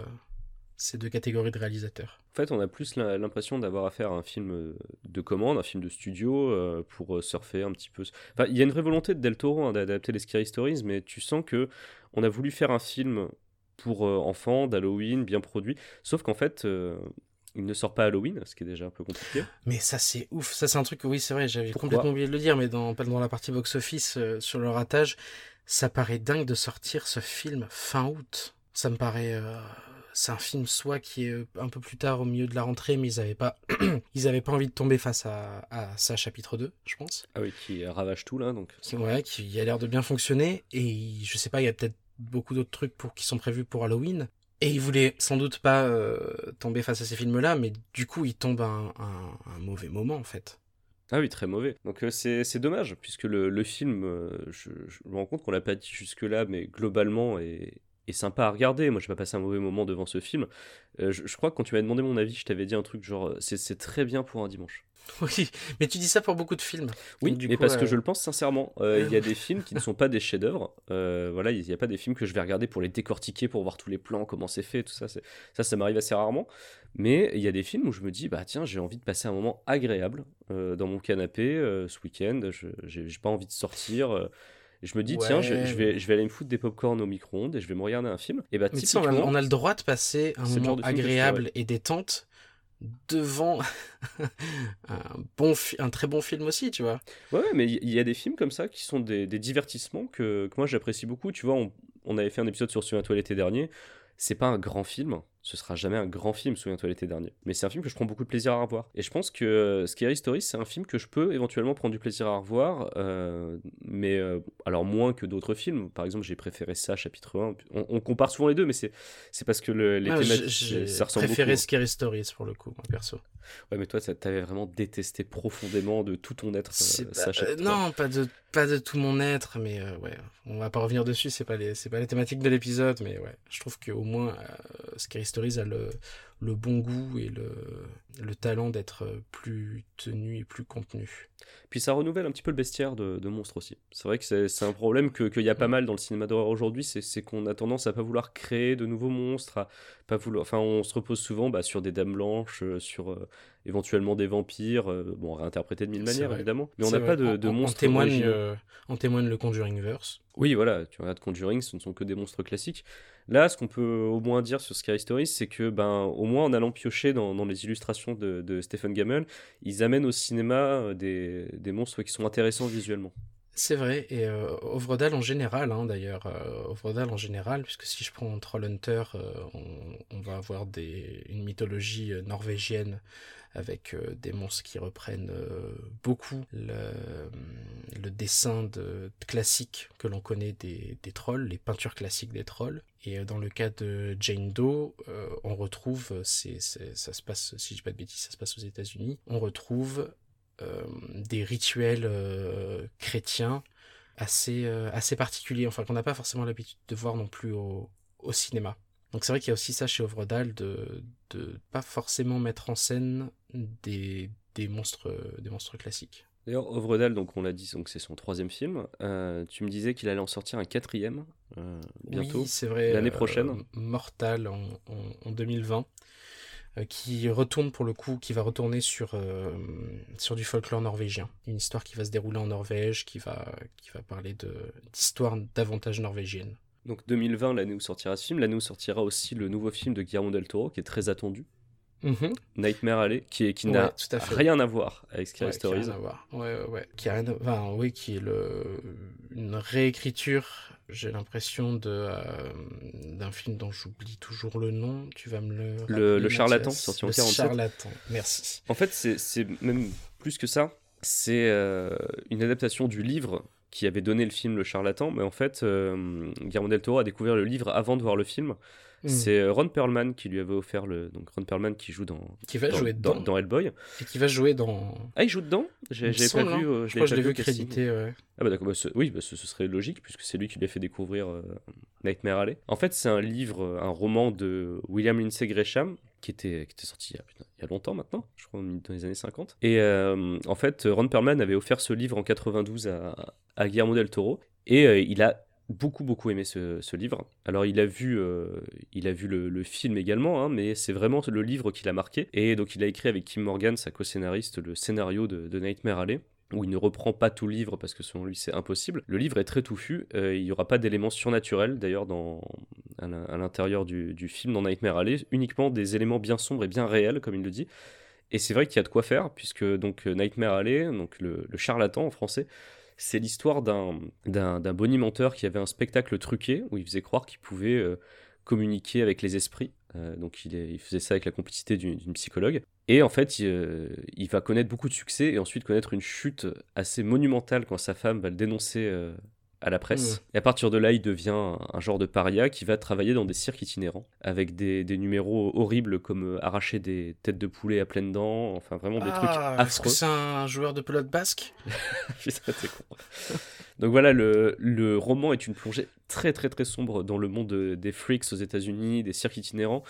ces deux catégories de réalisateurs. En fait, on a plus l'im- l'impression d'avoir affaire à un film de commande, un film de studio, pour surfer un petit peu. Enfin, il y a une vraie volonté de Del Toro hein, d'adapter les Scary Stories, mais tu sens que on a voulu faire un film pour enfants, d'Halloween, bien produit. Sauf qu'en fait, il ne sort pas Halloween, ce qui est déjà un peu compliqué. Mais ça c'est ouf, ça c'est un truc que oui c'est vrai, j'avais complètement oublié de le dire, mais dans, dans la partie box-office euh, sur le ratage, ça paraît dingue de sortir ce film fin août. Ça me paraît... euh, c'est un film soit qui est euh, un peu plus tard au milieu de la rentrée, mais ils avaient pas, ils avaient pas envie de tomber face à, à ça chapitre 2, je pense. Ah oui, qui ravage tout là, donc. Qui, ouais, qui a l'air de bien fonctionner, et je sais pas, il y a peut-être beaucoup d'autres trucs pour, qui sont prévus pour Halloween. Et ils voulaient sans doute pas euh, tomber face à ces films-là, mais du coup, ils tombent à un, mauvais moment, en fait. Ah oui, très mauvais. Donc euh, c'est dommage, puisque le, le film, euh, je, je me rends compte qu'on l'a pas dit jusque-là, mais globalement est, est sympa à regarder. Moi, j'ai pas passé un mauvais moment devant ce film. Je, crois que quand tu m'avais demandé mon avis, je t'avais dit un truc genre, c'est très bien pour un dimanche. Oui, mais tu dis ça pour beaucoup de films. Oui, du mais coup, parce que euh, je le pense sincèrement. Euh, Il y a des films qui ne sont pas des chefs-d'œuvre. Euh, voilà, il n'y a pas des films que je vais regarder pour les décortiquer, pour voir tous les plans, comment c'est fait, tout ça. Ça, ça m'arrive assez rarement. Mais il y a des films où je me dis, bah tiens, j'ai envie de passer un moment agréable dans mon canapé ce week-end. Je j'ai j'ai pas envie de sortir. je me dis, tiens, je, vais, je vais aller me foutre des pop-corn au micro-ondes et je vais me regarder un film. Et bah, on a, typiquement, on a le droit de passer un moment agréable et détente devant un, bon un très bon film aussi, tu vois. Ouais, mais il y- a des films comme ça qui sont des, divertissements que, moi j'apprécie beaucoup. Tu vois, on, on avait fait un épisode sur Souviens-toi l'été dernier. C'est pas un grand film, ce sera jamais un grand film, Souviens-toi l'été dernier. Mais c'est un film que je prends beaucoup de plaisir à revoir. Et je pense que euh, Scary Story, c'est un film que je peux éventuellement prendre du plaisir à revoir, euh, mais euh, alors moins que d'autres films. Par exemple, j'ai préféré ça, chapitre 1. On, on compare souvent les deux, mais c'est parce que le- les Ah, thématiques, j'ai ça ressemble préféré beaucoup. Scary Stories pour le coup, moi, perso. Ouais, mais toi, t'avais vraiment détesté profondément de tout ton être, C'est euh, pas- ça, chapitre 1. non, pas de, pas de tout mon être, mais ouais, on va pas revenir dessus, c'est pas les, pas les thématiques de l'épisode, mais ouais, je trouve qu'au moins Scary Stories a le, le bon goût et le, le talent d'être plus tenu et plus contenu. Puis ça renouvelle un petit peu le bestiaire de, de monstres aussi. C'est vrai que c'est un problème que- qu'il y a pas mal dans le cinéma d'horreur aujourd'hui, c'est qu'on a tendance à pas vouloir créer de nouveaux monstres, à pas vouloir. Enfin, on se repose souvent bah, sur des dames blanches, euh, sur euh, éventuellement des vampires, euh, bon réinterprétés de mille manières évidemment, mais on n'a pas de, monstres témoigne, originaux. euh, en témoigne le Conjuring Verse. Oui, voilà, tu regardes Conjuring, ce ne sont que des monstres classiques. Là, ce qu'on peut au moins dire sur Scary Stories, c'est que, ben, au moins en allant piocher dans, les illustrations de, Stephen Gammel, ils amènent au cinéma euh, des, des monstres qui sont intéressants visuellement. C'est vrai, et euh, Ovredal en général, hein, d'ailleurs, euh, en général, puisque si je prends Trollhunter, euh, on, on va avoir des, une mythologie euh, norvégienne avec euh, des monstres qui reprennent euh, beaucoup le, dessin de, classique que l'on connaît des, trolls, les peintures classiques des trolls. Et euh, dans le cas de Jane Doe, on retrouve, ça se passe, si je dis pas de bêtises, ça se passe aux États-Unis, on retrouve des rituels chrétiens assez, assez particuliers, enfin qu'on n'a pas forcément l'habitude de voir non plus au cinéma. Donc c'est vrai qu'il y a aussi ça chez Ovredal de, de pas forcément mettre en scène des, des, monstres, des monstres classiques. D'ailleurs, Ovredal, donc on l'a dit, donc c'est son troisième film. Euh, tu me disais qu'il allait en sortir un quatrième euh, bientôt. Oui, c'est vrai. L'année euh, prochaine. Mortal en, en, en 2020. euh, qui retourne pour le coup, qui va retourner sur, euh, sur du folklore norvégien. Une histoire qui va se dérouler en Norvège, qui va, qui va parler de- d'histoire davantage norvégienne. Donc 2020, l'année où sortira ce film, l'année où sortira aussi le nouveau film de Guillermo del Toro, qui est très attendu, Mhm. Nightmare Alley, qui, qui Ouais, n'a rien à voir avec Scary Ouais, qui a rien à voir. Ouais, ouais. Qui a rien à- enfin, oui, qui est le... une réécriture, j'ai l'impression, de, euh, d'un film dont j'oublie toujours le nom. Tu vas me le. Le- rappeler, le Charlatan, sorti en Le 47. Charlatan, merci. En fait, c'est c'est même plus que ça. C'est euh, une adaptation du livre qui avait donné le film Le Charlatan, mais en fait, euh, Guillermo del Toro a découvert le livre avant de voir le film. Hmm. C'est euh, Ron Perlman qui lui avait offert le. Donc Ron Perlman qui joue dans, Qui va dans, jouer dans- dedans. dans Hellboy. Et qui va jouer dans. Ah, il joue dedans? J'ai- pas vu. hein. euh, Je crois que je l'ai vu crédité, ouais. Ah bah d'accord, bah, oui, bah, ce, ce serait logique puisque c'est lui qui lui a fait découvrir euh, Nightmare Alley. En fait, c'est un livre, un roman de William Lindsay Gresham qui était, qui était sorti il y, a, longtemps maintenant, je crois dans les années 50. Et euh, en fait, Ron Perlman avait offert ce livre en 92 à, Guillermo del Toro, et euh, il a beaucoup beaucoup aimé ce, livre. Alors il a vu, euh, il a vu le, le film également, hein, mais c'est vraiment le livre qui l'a marqué. Et donc il a écrit avec Kim Morgan, sa co-scénariste, le scénario de, de Nightmare Alley où il ne reprend pas tout le livre parce que selon lui c'est impossible. Le livre est très touffu, euh, il n'y aura pas d'éléments surnaturels d'ailleurs dans, à l'in- à l'intérieur du, film dans Nightmare Alley, uniquement des éléments bien sombres et bien réels comme il le dit. Et c'est vrai qu'il y a de quoi faire puisque donc euh, Nightmare Alley, donc le, charlatan en français, c'est l'histoire d'un, bonimenteur qui avait un spectacle truqué où il faisait croire qu'il pouvait euh, communiquer avec les esprits. Donc il, faisait ça avec la complicité d'une psychologue. Et en fait, il, euh, il va connaître beaucoup de succès et ensuite connaître une chute assez monumentale quand sa femme va le dénoncer euh, à la presse. Et à partir de là, il devient un, genre de paria qui va travailler dans des cirques itinérants avec des, des numéros horribles comme euh, arracher des têtes de poulet à pleines dents, enfin vraiment des trucs Ah, Est-ce affreux. que c'est un joueur de pelote basque? Putain, t'es con. Donc voilà, le, le roman est une plongée très très très sombre dans le monde de- des freaks aux États-Unis, des cirques itinérants.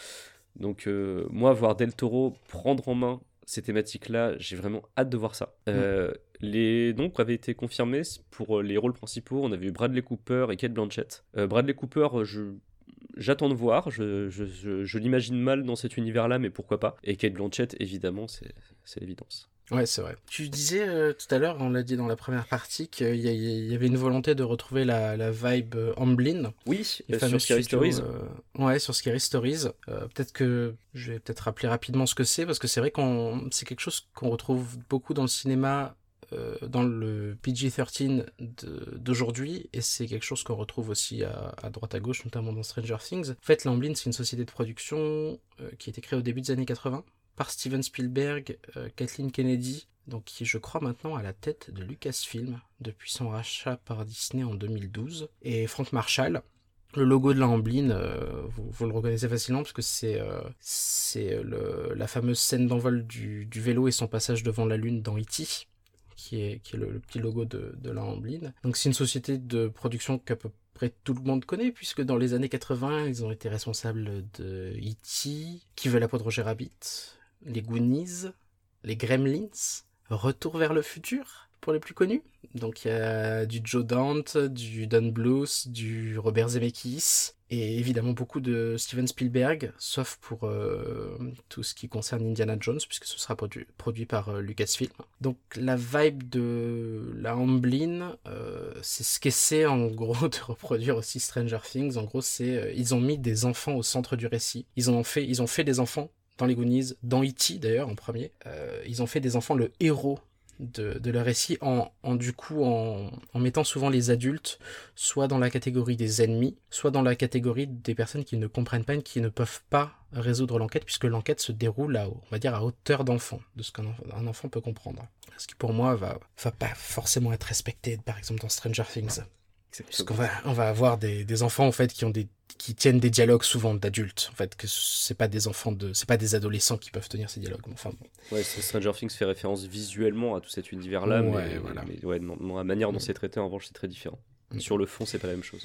Donc euh, moi, voir Del Toro prendre en main ces thématiques-là, j'ai vraiment hâte de voir ça. Euh, les noms avaient été confirmés pour les rôles principaux. On avait eu Bradley Cooper et Kate Blanchett. Euh, Bradley Cooper, je J'attends de voir, je, je, je, je l'imagine mal dans cet univers-là, mais pourquoi pas. Et Kate Blanchett, évidemment, c'est l'évidence. Ouais, c'est vrai. Tu disais euh, tout à l'heure, on l'a dit dans la première partie, qu'il y, avait une volonté de retrouver la, la vibe euh, Amblin. Oui, les euh, sur Scary Stories. euh, ouais, sur Scary Stories. Euh, peut-être que je vais peut-être rappeler rapidement ce que c'est, parce que c'est vrai qu'on c'est quelque chose qu'on retrouve beaucoup dans le cinéma, euh, dans le PG-13 de- d'aujourd'hui, et c'est quelque chose qu'on retrouve aussi à, à droite à gauche, notamment dans Stranger Things. En fait, Lamblin, c'est une société de production euh, qui a été créée au début des années 80 par Steven Spielberg, euh, Kathleen Kennedy, donc qui je crois maintenant à la tête de Lucasfilm depuis son rachat par Disney en 2012, et Frank Marshall. Le logo de la Amblin, euh, vous, le reconnaissez facilement parce que c'est euh, la fameuse scène d'envol du, vélo et son passage devant la lune dans E.T., qui est, qui est le, le petit logo de, de la Amblin. Donc c'est une société de production qu'à peu près tout le monde connaît, puisque dans les années 80, ils ont été responsables de E.T., Qui veut la peau de Roger Rabbit, les Goonies, les Gremlins, Retour vers le futur, pour les plus connus. Donc il y a du Joe Dante, du Don Bluth, du Robert Zemeckis, et évidemment beaucoup de Steven Spielberg, sauf pour euh, tout ce qui concerne Indiana Jones, puisque ce sera produit, par euh, Lucasfilm. Donc la vibe de la Amblin, euh, c'est ce qu'essaie en gros de reproduire aussi Stranger Things. En gros, c'est ils ont mis des enfants au centre du récit. Ils ont fait des enfants dans les Goonies, dans E.T. d'ailleurs en premier. Euh, ils ont fait des enfants le héros de, leur récit en, du coup en, mettant souvent les adultes soit dans la catégorie des ennemis, soit dans la catégorie des personnes qui ne comprennent pas et qui ne peuvent pas résoudre l'enquête puisque l'enquête se déroule à, on va dire, à hauteur d'enfant, de ce qu'un enf- un enfant peut comprendre. Ce qui pour moi va, va pas forcément être respecté par exemple dans Stranger Things. Parce qu'on va, on va avoir des, des enfants en fait qui ont des qui tiennent des dialogues souvent d'adultes en fait que c'est pas des enfants de c'est pas des adolescents qui peuvent tenir ces dialogues enfin bon. Ouais, c'est- Stranger Things fait référence visuellement à tout cet univers-là, Ouais, mais, voilà. mais ouais, non, non, la manière dont Mm. c'est traité, en revanche, c'est très différent. Mm. Sur le fond, c'est pas la même chose.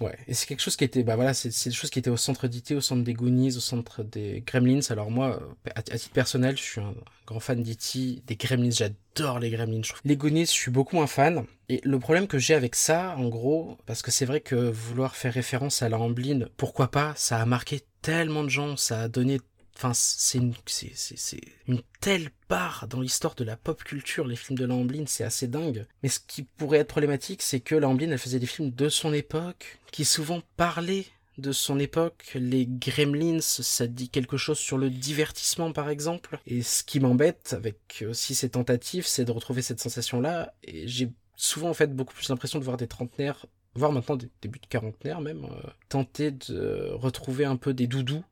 Ouais, et c'est quelque chose qui était, bah voilà, c'est des choses qui étaient au centre d'IT, au centre des Goonies, au centre des Gremlins. Alors moi, euh, à, à titre personnel, je suis un grand fan d'IT, des Gremlins, j'adore les Gremlins. je trouve. Les Goonies, je suis beaucoup un fan. Et le problème que j'ai avec ça, en gros, parce que c'est vrai que vouloir faire référence à la Amblin, pourquoi pas, ça a marqué tellement de gens, ça a donné Enfin, c'est une, telle part dans l'histoire de la pop culture, les films de Lamblin, c'est assez dingue. Mais ce qui pourrait être problématique, c'est que Lamblin, elle faisait des films de son époque, qui souvent parlaient de son époque. Les Gremlins, ça dit quelque chose sur le divertissement, par exemple. Et ce qui m'embête avec aussi ces tentatives, c'est de retrouver cette sensation-là. Et j'ai souvent, en fait, beaucoup plus l'impression de voir des trentenaires, voire maintenant des débuts de quarantenaires même, euh, tenter de retrouver un peu des doudous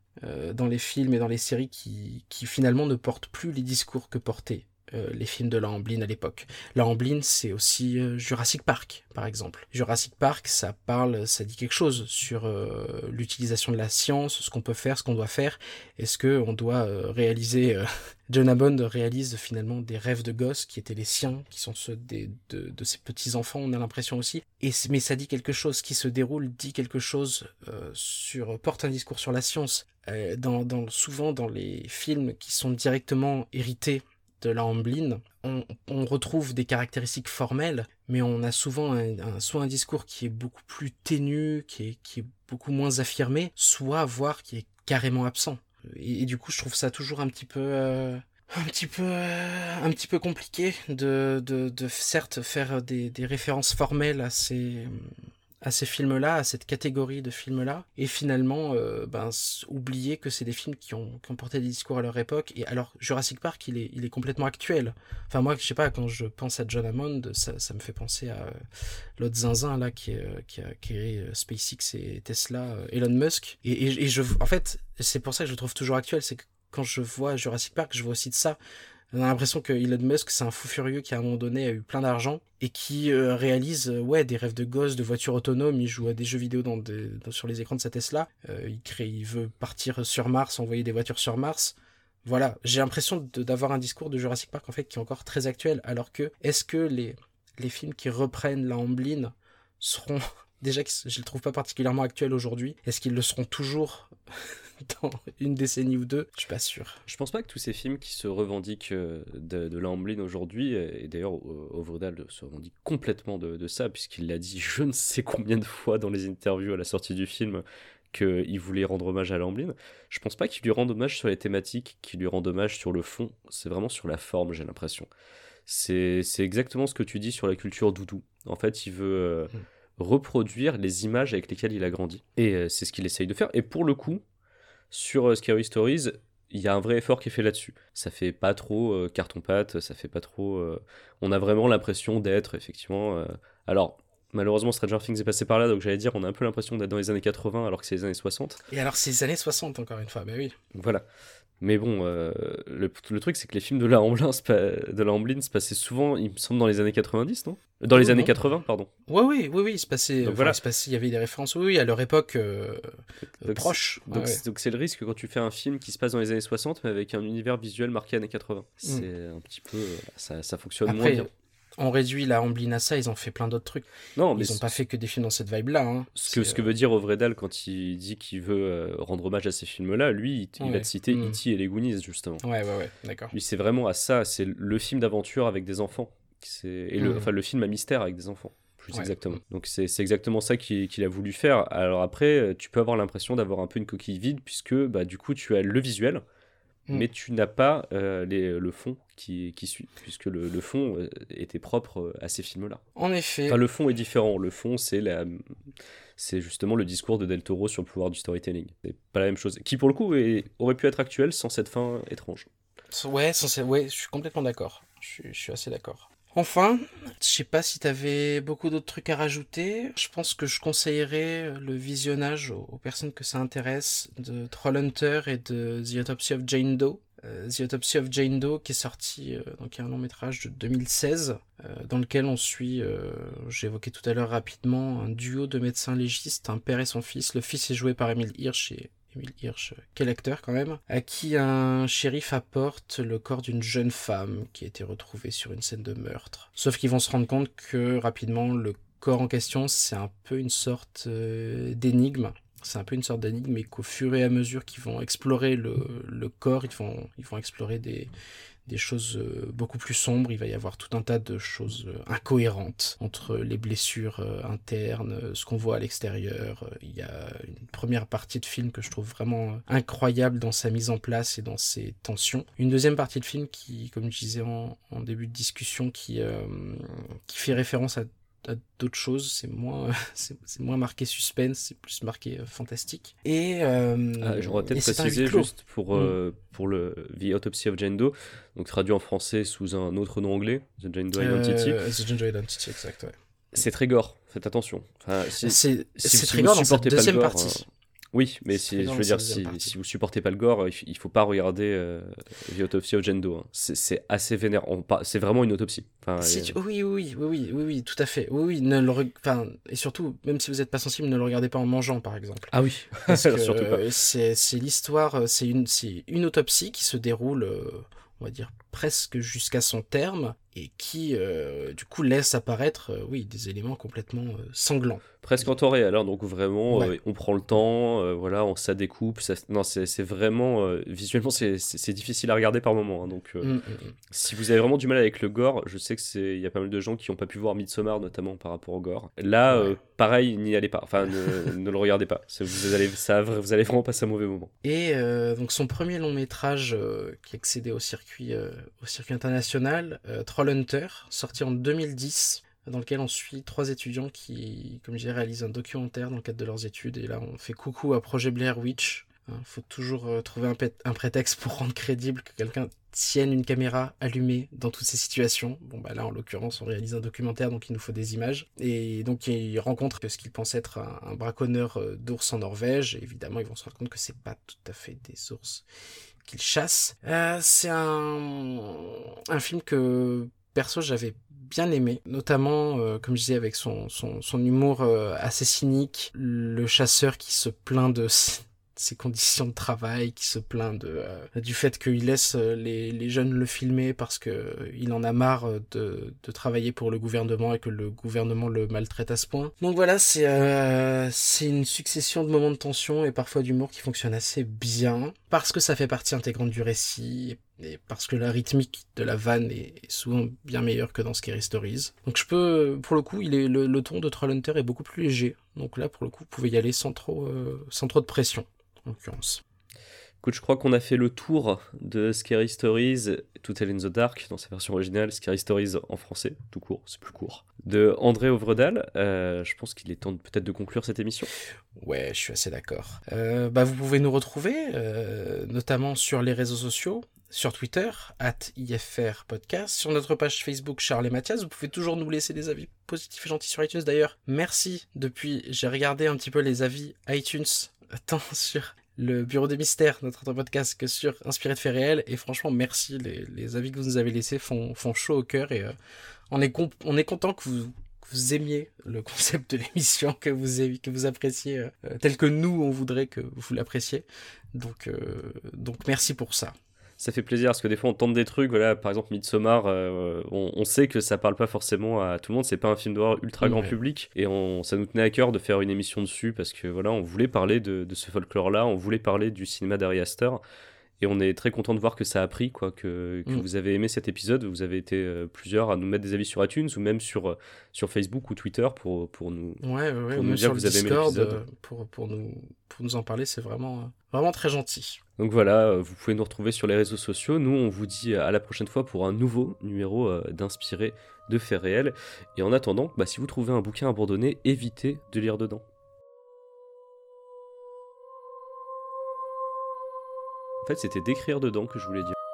dans les films et dans les séries qui, qui finalement ne portent plus les discours que portaient euh, les films de la Amblin à l'époque. La Amblin, c'est aussi euh, Jurassic Park, par exemple. Jurassic Park, ça parle, ça dit quelque chose sur euh, l'utilisation de la science, ce qu'on peut faire, ce qu'on doit faire. Est-ce que on doit euh, réaliser euh, John Hammond réalise finalement des rêves de gosse qui étaient les siens, qui sont ceux des, de, de ses petits enfants, on a l'impression aussi. Et mais ça dit quelque chose, ce qui se déroule dit quelque chose euh, sur porte un discours sur la science. Euh, souvent dans les films qui sont directement hérités de la Amblin, on, retrouve des caractéristiques formelles, mais on a souvent un, soit un discours qui est beaucoup plus ténu, qui est, beaucoup moins affirmé, soit voire qui est carrément absent. Et, du coup, je trouve ça toujours un petit peu, euh, un petit peu, euh, un petit peu compliqué de, de, de certes faire des références formelles à ces, à ces films-là, à cette catégorie de films-là, et finalement, euh, ben, oublier que c'est des films qui ont, porté des discours à leur époque. Et alors, Jurassic Park, il est, il est complètement actuel. Enfin, moi, je sais pas, quand je pense à John Hammond, ça, ça me fait penser à euh, l'autre zinzin, là, qui, euh, a créé SpaceX et Tesla, Elon Musk. Et, et, et je, en fait, c'est pour ça que je le trouve toujours actuel, c'est que quand je vois Jurassic Park, je vois aussi de ça. On a l'impression que Elon Musk, c'est un fou furieux qui à un moment donné a eu plein d'argent et qui euh, réalise euh, ouais des rêves de gosse, de voitures autonomes. Il joue à des jeux vidéo sur les écrans de sa Tesla. Euh, il il veut partir sur Mars, envoyer des voitures sur Mars. Voilà, j'ai l'impression d'avoir un discours de Jurassic Park en fait qui est encore très actuel. Alors que est-ce que les les films qui reprennent la Amblin seront déjà je le trouve pas particulièrement actuel aujourd'hui. Est-ce qu'ils le seront toujours? dans une décennie ou deux Je suis pas sûr. Je pense pas que tous ces films qui se revendiquent euh, de, de l'Amblin aujourd'hui, et d'ailleurs euh, Ovredal se revendique complètement de, de ça, puisqu'il l'a dit je ne sais combien de fois dans les interviews à la sortie du film qu'il voulait rendre hommage à l'Amblin. Je pense pas qu'il lui rende hommage sur les thématiques, qu'il lui rende hommage sur le fond, c'est vraiment sur la forme, j'ai l'impression. C'est exactement ce que tu dis sur la culture doudou. En fait, il veut euh, Mm. reproduire les images avec lesquelles il a grandi. Et euh, c'est ce qu'il essaye de faire. Et pour le coup, sur euh, Scary Stories, il y a un vrai effort qui est fait là-dessus. Ça fait pas trop euh, carton-pâte, ça fait pas trop. euh, On a vraiment l'impression d'être, effectivement. euh, Alors, malheureusement, Stranger Things est passé par là, donc j'allais dire, on a un peu l'impression d'être dans les années 80 alors que c'est les années 60. Et alors, c'est les années 60, encore une fois, bah oui. Voilà. Mais bon, euh, le, le truc, c'est que les films de la Amblin, se pa- de la Amblin se passaient souvent, il me semble, dans les années 90, non? Dans les Oh, années non. 80, pardon. Ouais, oui, oui, oui, il se passait. Donc enfin, voilà. il se passait, il y avait des références, oui, oui, à leur époque euh, Donc, proche. Donc ouais, c'est- le risque quand tu fais un film qui se passe dans les années 60, mais avec un univers visuel marqué années 80. C'est un petit peu... euh, Ça, ça fonctionne moins bien. On réduit la Amblin à ça, ils ont fait plein d'autres trucs. Non, mais Ils ont pas fait que des films dans cette vibe-là. Hein. Ce que, C'est, ce que veut dire Ovredal quand il dit qu'il veut euh, rendre hommage à ces films-là, lui, il, il va te citer Mm. E.T. et les Goonies, justement. euh, Ouais, ouais, ouais, d'accord. Lui, c'est vraiment à ça, c'est le film d'aventure avec des enfants. C'est- Et le, Mm. enfin, le film à mystère avec des enfants, plus Ouais. exactement. Donc c'est exactement ça qu'il qu'il a voulu faire. Alors après, euh, tu peux avoir l'impression d'avoir un peu une coquille vide, puisque bah, du coup, tu as le visuel, Mm. mais tu n'as pas euh, les- le fond qui, qui suit, puisque le, le fond euh, était propre euh, à ces films-là. En effet. Enfin, le fond est différent. Le fond, c'est la... c'est justement le discours de Del Toro sur le pouvoir du storytelling. C'est pas la même chose. Qui, pour le coup, est- aurait pu être actuel sans cette fin étrange. Ouais, sans- ouais, je suis complètement d'accord. Je suis assez d'accord. Enfin, je sais pas si t'avais beaucoup d'autres trucs à rajouter. Je pense que je conseillerais le visionnage aux, personnes que ça intéresse de Trollhunter et de The Autopsy of Jane Doe. Euh, The Autopsy of Jane Doe qui est sorti, euh, donc il y a un long métrage de 2016 euh, dans lequel on suit, euh, j'évoquais tout à l'heure rapidement, un duo de médecins légistes, un père et son fils. Le fils est joué par Emile Hirsch et Emile Hirsch, quel acteur quand même, à qui un shérif apporte le corps d'une jeune femme qui a été retrouvée sur une scène de meurtre. Sauf qu'ils vont se rendre compte que rapidement le corps en question c'est un peu une sorte euh, d'énigme. C'est un peu une sorte d'énigme et qu'au fur et à mesure qu'ils vont explorer le, corps, ils vont explorer des, des choses euh, beaucoup plus sombres. Il va y avoir tout un tas de choses euh, incohérentes entre les blessures euh, internes, ce qu'on voit à l'extérieur. Il y a une première partie de film que je trouve vraiment incroyable dans sa mise en place et dans ses tensions. Une deuxième partie de film qui, comme je disais en, en début de discussion, qui, euh, qui fait référence à à d'autres choses, c'est moins, c'est moins marqué suspense, c'est plus marqué euh, fantastique. Et euh, Ah, J'aurais peut-être précisé juste pour, euh, pour le The Autopsy of Jane Doe, donc traduit en français sous un autre nom anglais, The Jane Doe Identity. The Ginger Identity, exact, ouais. C'est très gore, faites attention. Enfin, si, C'est si- c'est si très gore dans le deuxième gore, partie. Euh, Oui, mais si, je veux dire, si, vous supportez pas le gore, il, faut pas regarder euh, The Autopsy of hein. C'est assez vénère. C'est vraiment une autopsie. Enfin, Si euh, tu- Oui, oui, oui, oui, oui, oui, tout à fait. Oui, oui, ne le enfin, et surtout, même si vous n'êtes pas sensible, ne le regardez pas en mangeant, par exemple. Ah oui, euh, c'est l'histoire, euh, c'est une, autopsie qui se déroule, euh, on va dire, presque jusqu'à son terme, et qui, euh, du coup, laisse apparaître, euh, oui, des éléments complètement euh, sanglants. Presque en temps réel, hein, donc vraiment, Ouais. on prend le temps, voilà, on ça découpe, ça, non, c'est vraiment, visuellement, c'est- difficile à regarder par moment, hein, donc Mm, mm, mm. si vous avez vraiment du mal avec le gore, je sais que c'est, il y a pas mal de gens qui n'ont pas pu voir Midsommar, notamment par rapport au gore. Là, Ouais. pareil, n'y allez pas, enfin, ne, ne le regardez pas, vous allez, ça, vous allez vraiment passer un mauvais moment. Et donc son premier long métrage qui accédait au circuit, au circuit international, euh, Trollhunter, sorti en 2010, dans lequel on suit trois étudiants qui, comme je disais, réalisent un documentaire dans le cadre de leurs études. Et là, on fait coucou à Projet Blair Witch. Il faut toujours euh, trouver un, prétexte pour rendre crédible que quelqu'un tienne une caméra allumée dans toutes ces situations. Bon, bah là, en l'occurrence, on réalise un documentaire, donc il nous faut des images. Et donc, ils rencontrent ce qu'ils pensent être un, braconneur euh, d'ours en Norvège. Évidemment, ils vont se rendre compte que c'est pas tout à fait des ours qu'ils chassent. Euh, c'est un, un film que, perso, j'avais bien aimé, notamment, euh, comme je disais, avec son, son, son humour euh, assez cynique, le chasseur qui se plaint de ses conditions de travail, qui se plaint de, euh, du fait qu'il laisse euh, les, les jeunes le filmer parce que euh, il en a marre de, de travailler pour le gouvernement et que le gouvernement le maltraite à ce point. Donc voilà, c'est une succession de moments de tension et parfois d'humour qui fonctionne assez bien parce que ça fait partie intégrante du récit et parce que la rythmique de la vanne est souvent bien meilleure que dans Scary Stories. Donc je peux, pour le coup, il est, le, ton de Trollhunter est beaucoup plus léger. Donc là, pour le coup, vous pouvez y aller sans trop, sans trop de pression, en l'occurrence. Écoute, je crois qu'on a fait le tour de Scary Stories, To Tell in the Dark, dans sa version originale, Scary Stories en français, tout court, c'est plus court, de André Ovredal. Euh, je pense qu'il est temps peut-être de conclure cette émission. Ouais, je suis assez d'accord. Euh, bah, vous pouvez nous retrouver, euh, notamment sur les réseaux sociaux, sur Twitter, at IFR Podcast, sur notre page Facebook Charles et Mathias. Vous pouvez toujours nous laisser des avis positifs et gentils sur iTunes. D'ailleurs, merci. Depuis, j'ai regardé un petit peu les avis iTunes, tant sur le Bureau des Mystères, notre autre podcast, que sur Inspiré de faits réels. Et franchement, merci. Les, les avis que vous nous avez laissés font, font chaud au cœur et euh, on, est on est content que vous, vous aimiez le concept de l'émission, que vous que vous appréciez euh, tel que nous on voudrait que vous l'appréciez. Donc, euh, donc merci pour ça. Ça fait plaisir parce que des fois on tente des trucs, voilà, par exemple Midsommar, euh, on, on sait que ça parle pas forcément à tout le monde, c'est pas un film d'horreur ultra grand Ouais. public et on, ça nous tenait à cœur de faire une émission dessus parce que voilà, on voulait parler de, de ce folklore-là, on voulait parler du cinéma d'Ari Aster et on est très content de voir que ça a pris, quoi, que, que Mm. vous avez aimé cet épisode, vous avez été euh, plusieurs à nous mettre des avis sur iTunes ou même sur, euh, sur Facebook ou Twitter pour, pour nous, Ouais, ouais, Pour ou nous dire que vous avez aimé l'épisode. pour, pour, nous, pour nous en parler, c'est vraiment, vraiment très gentil. Donc voilà, euh, vous pouvez nous retrouver sur les réseaux sociaux. Nous, on vous dit à la prochaine fois pour un nouveau numéro euh, d'Inspiré de faits réels. Et en attendant, bah, si vous trouvez un bouquin abandonné, évitez de lire dedans. En fait, c'était d'écrire dedans que je voulais dire.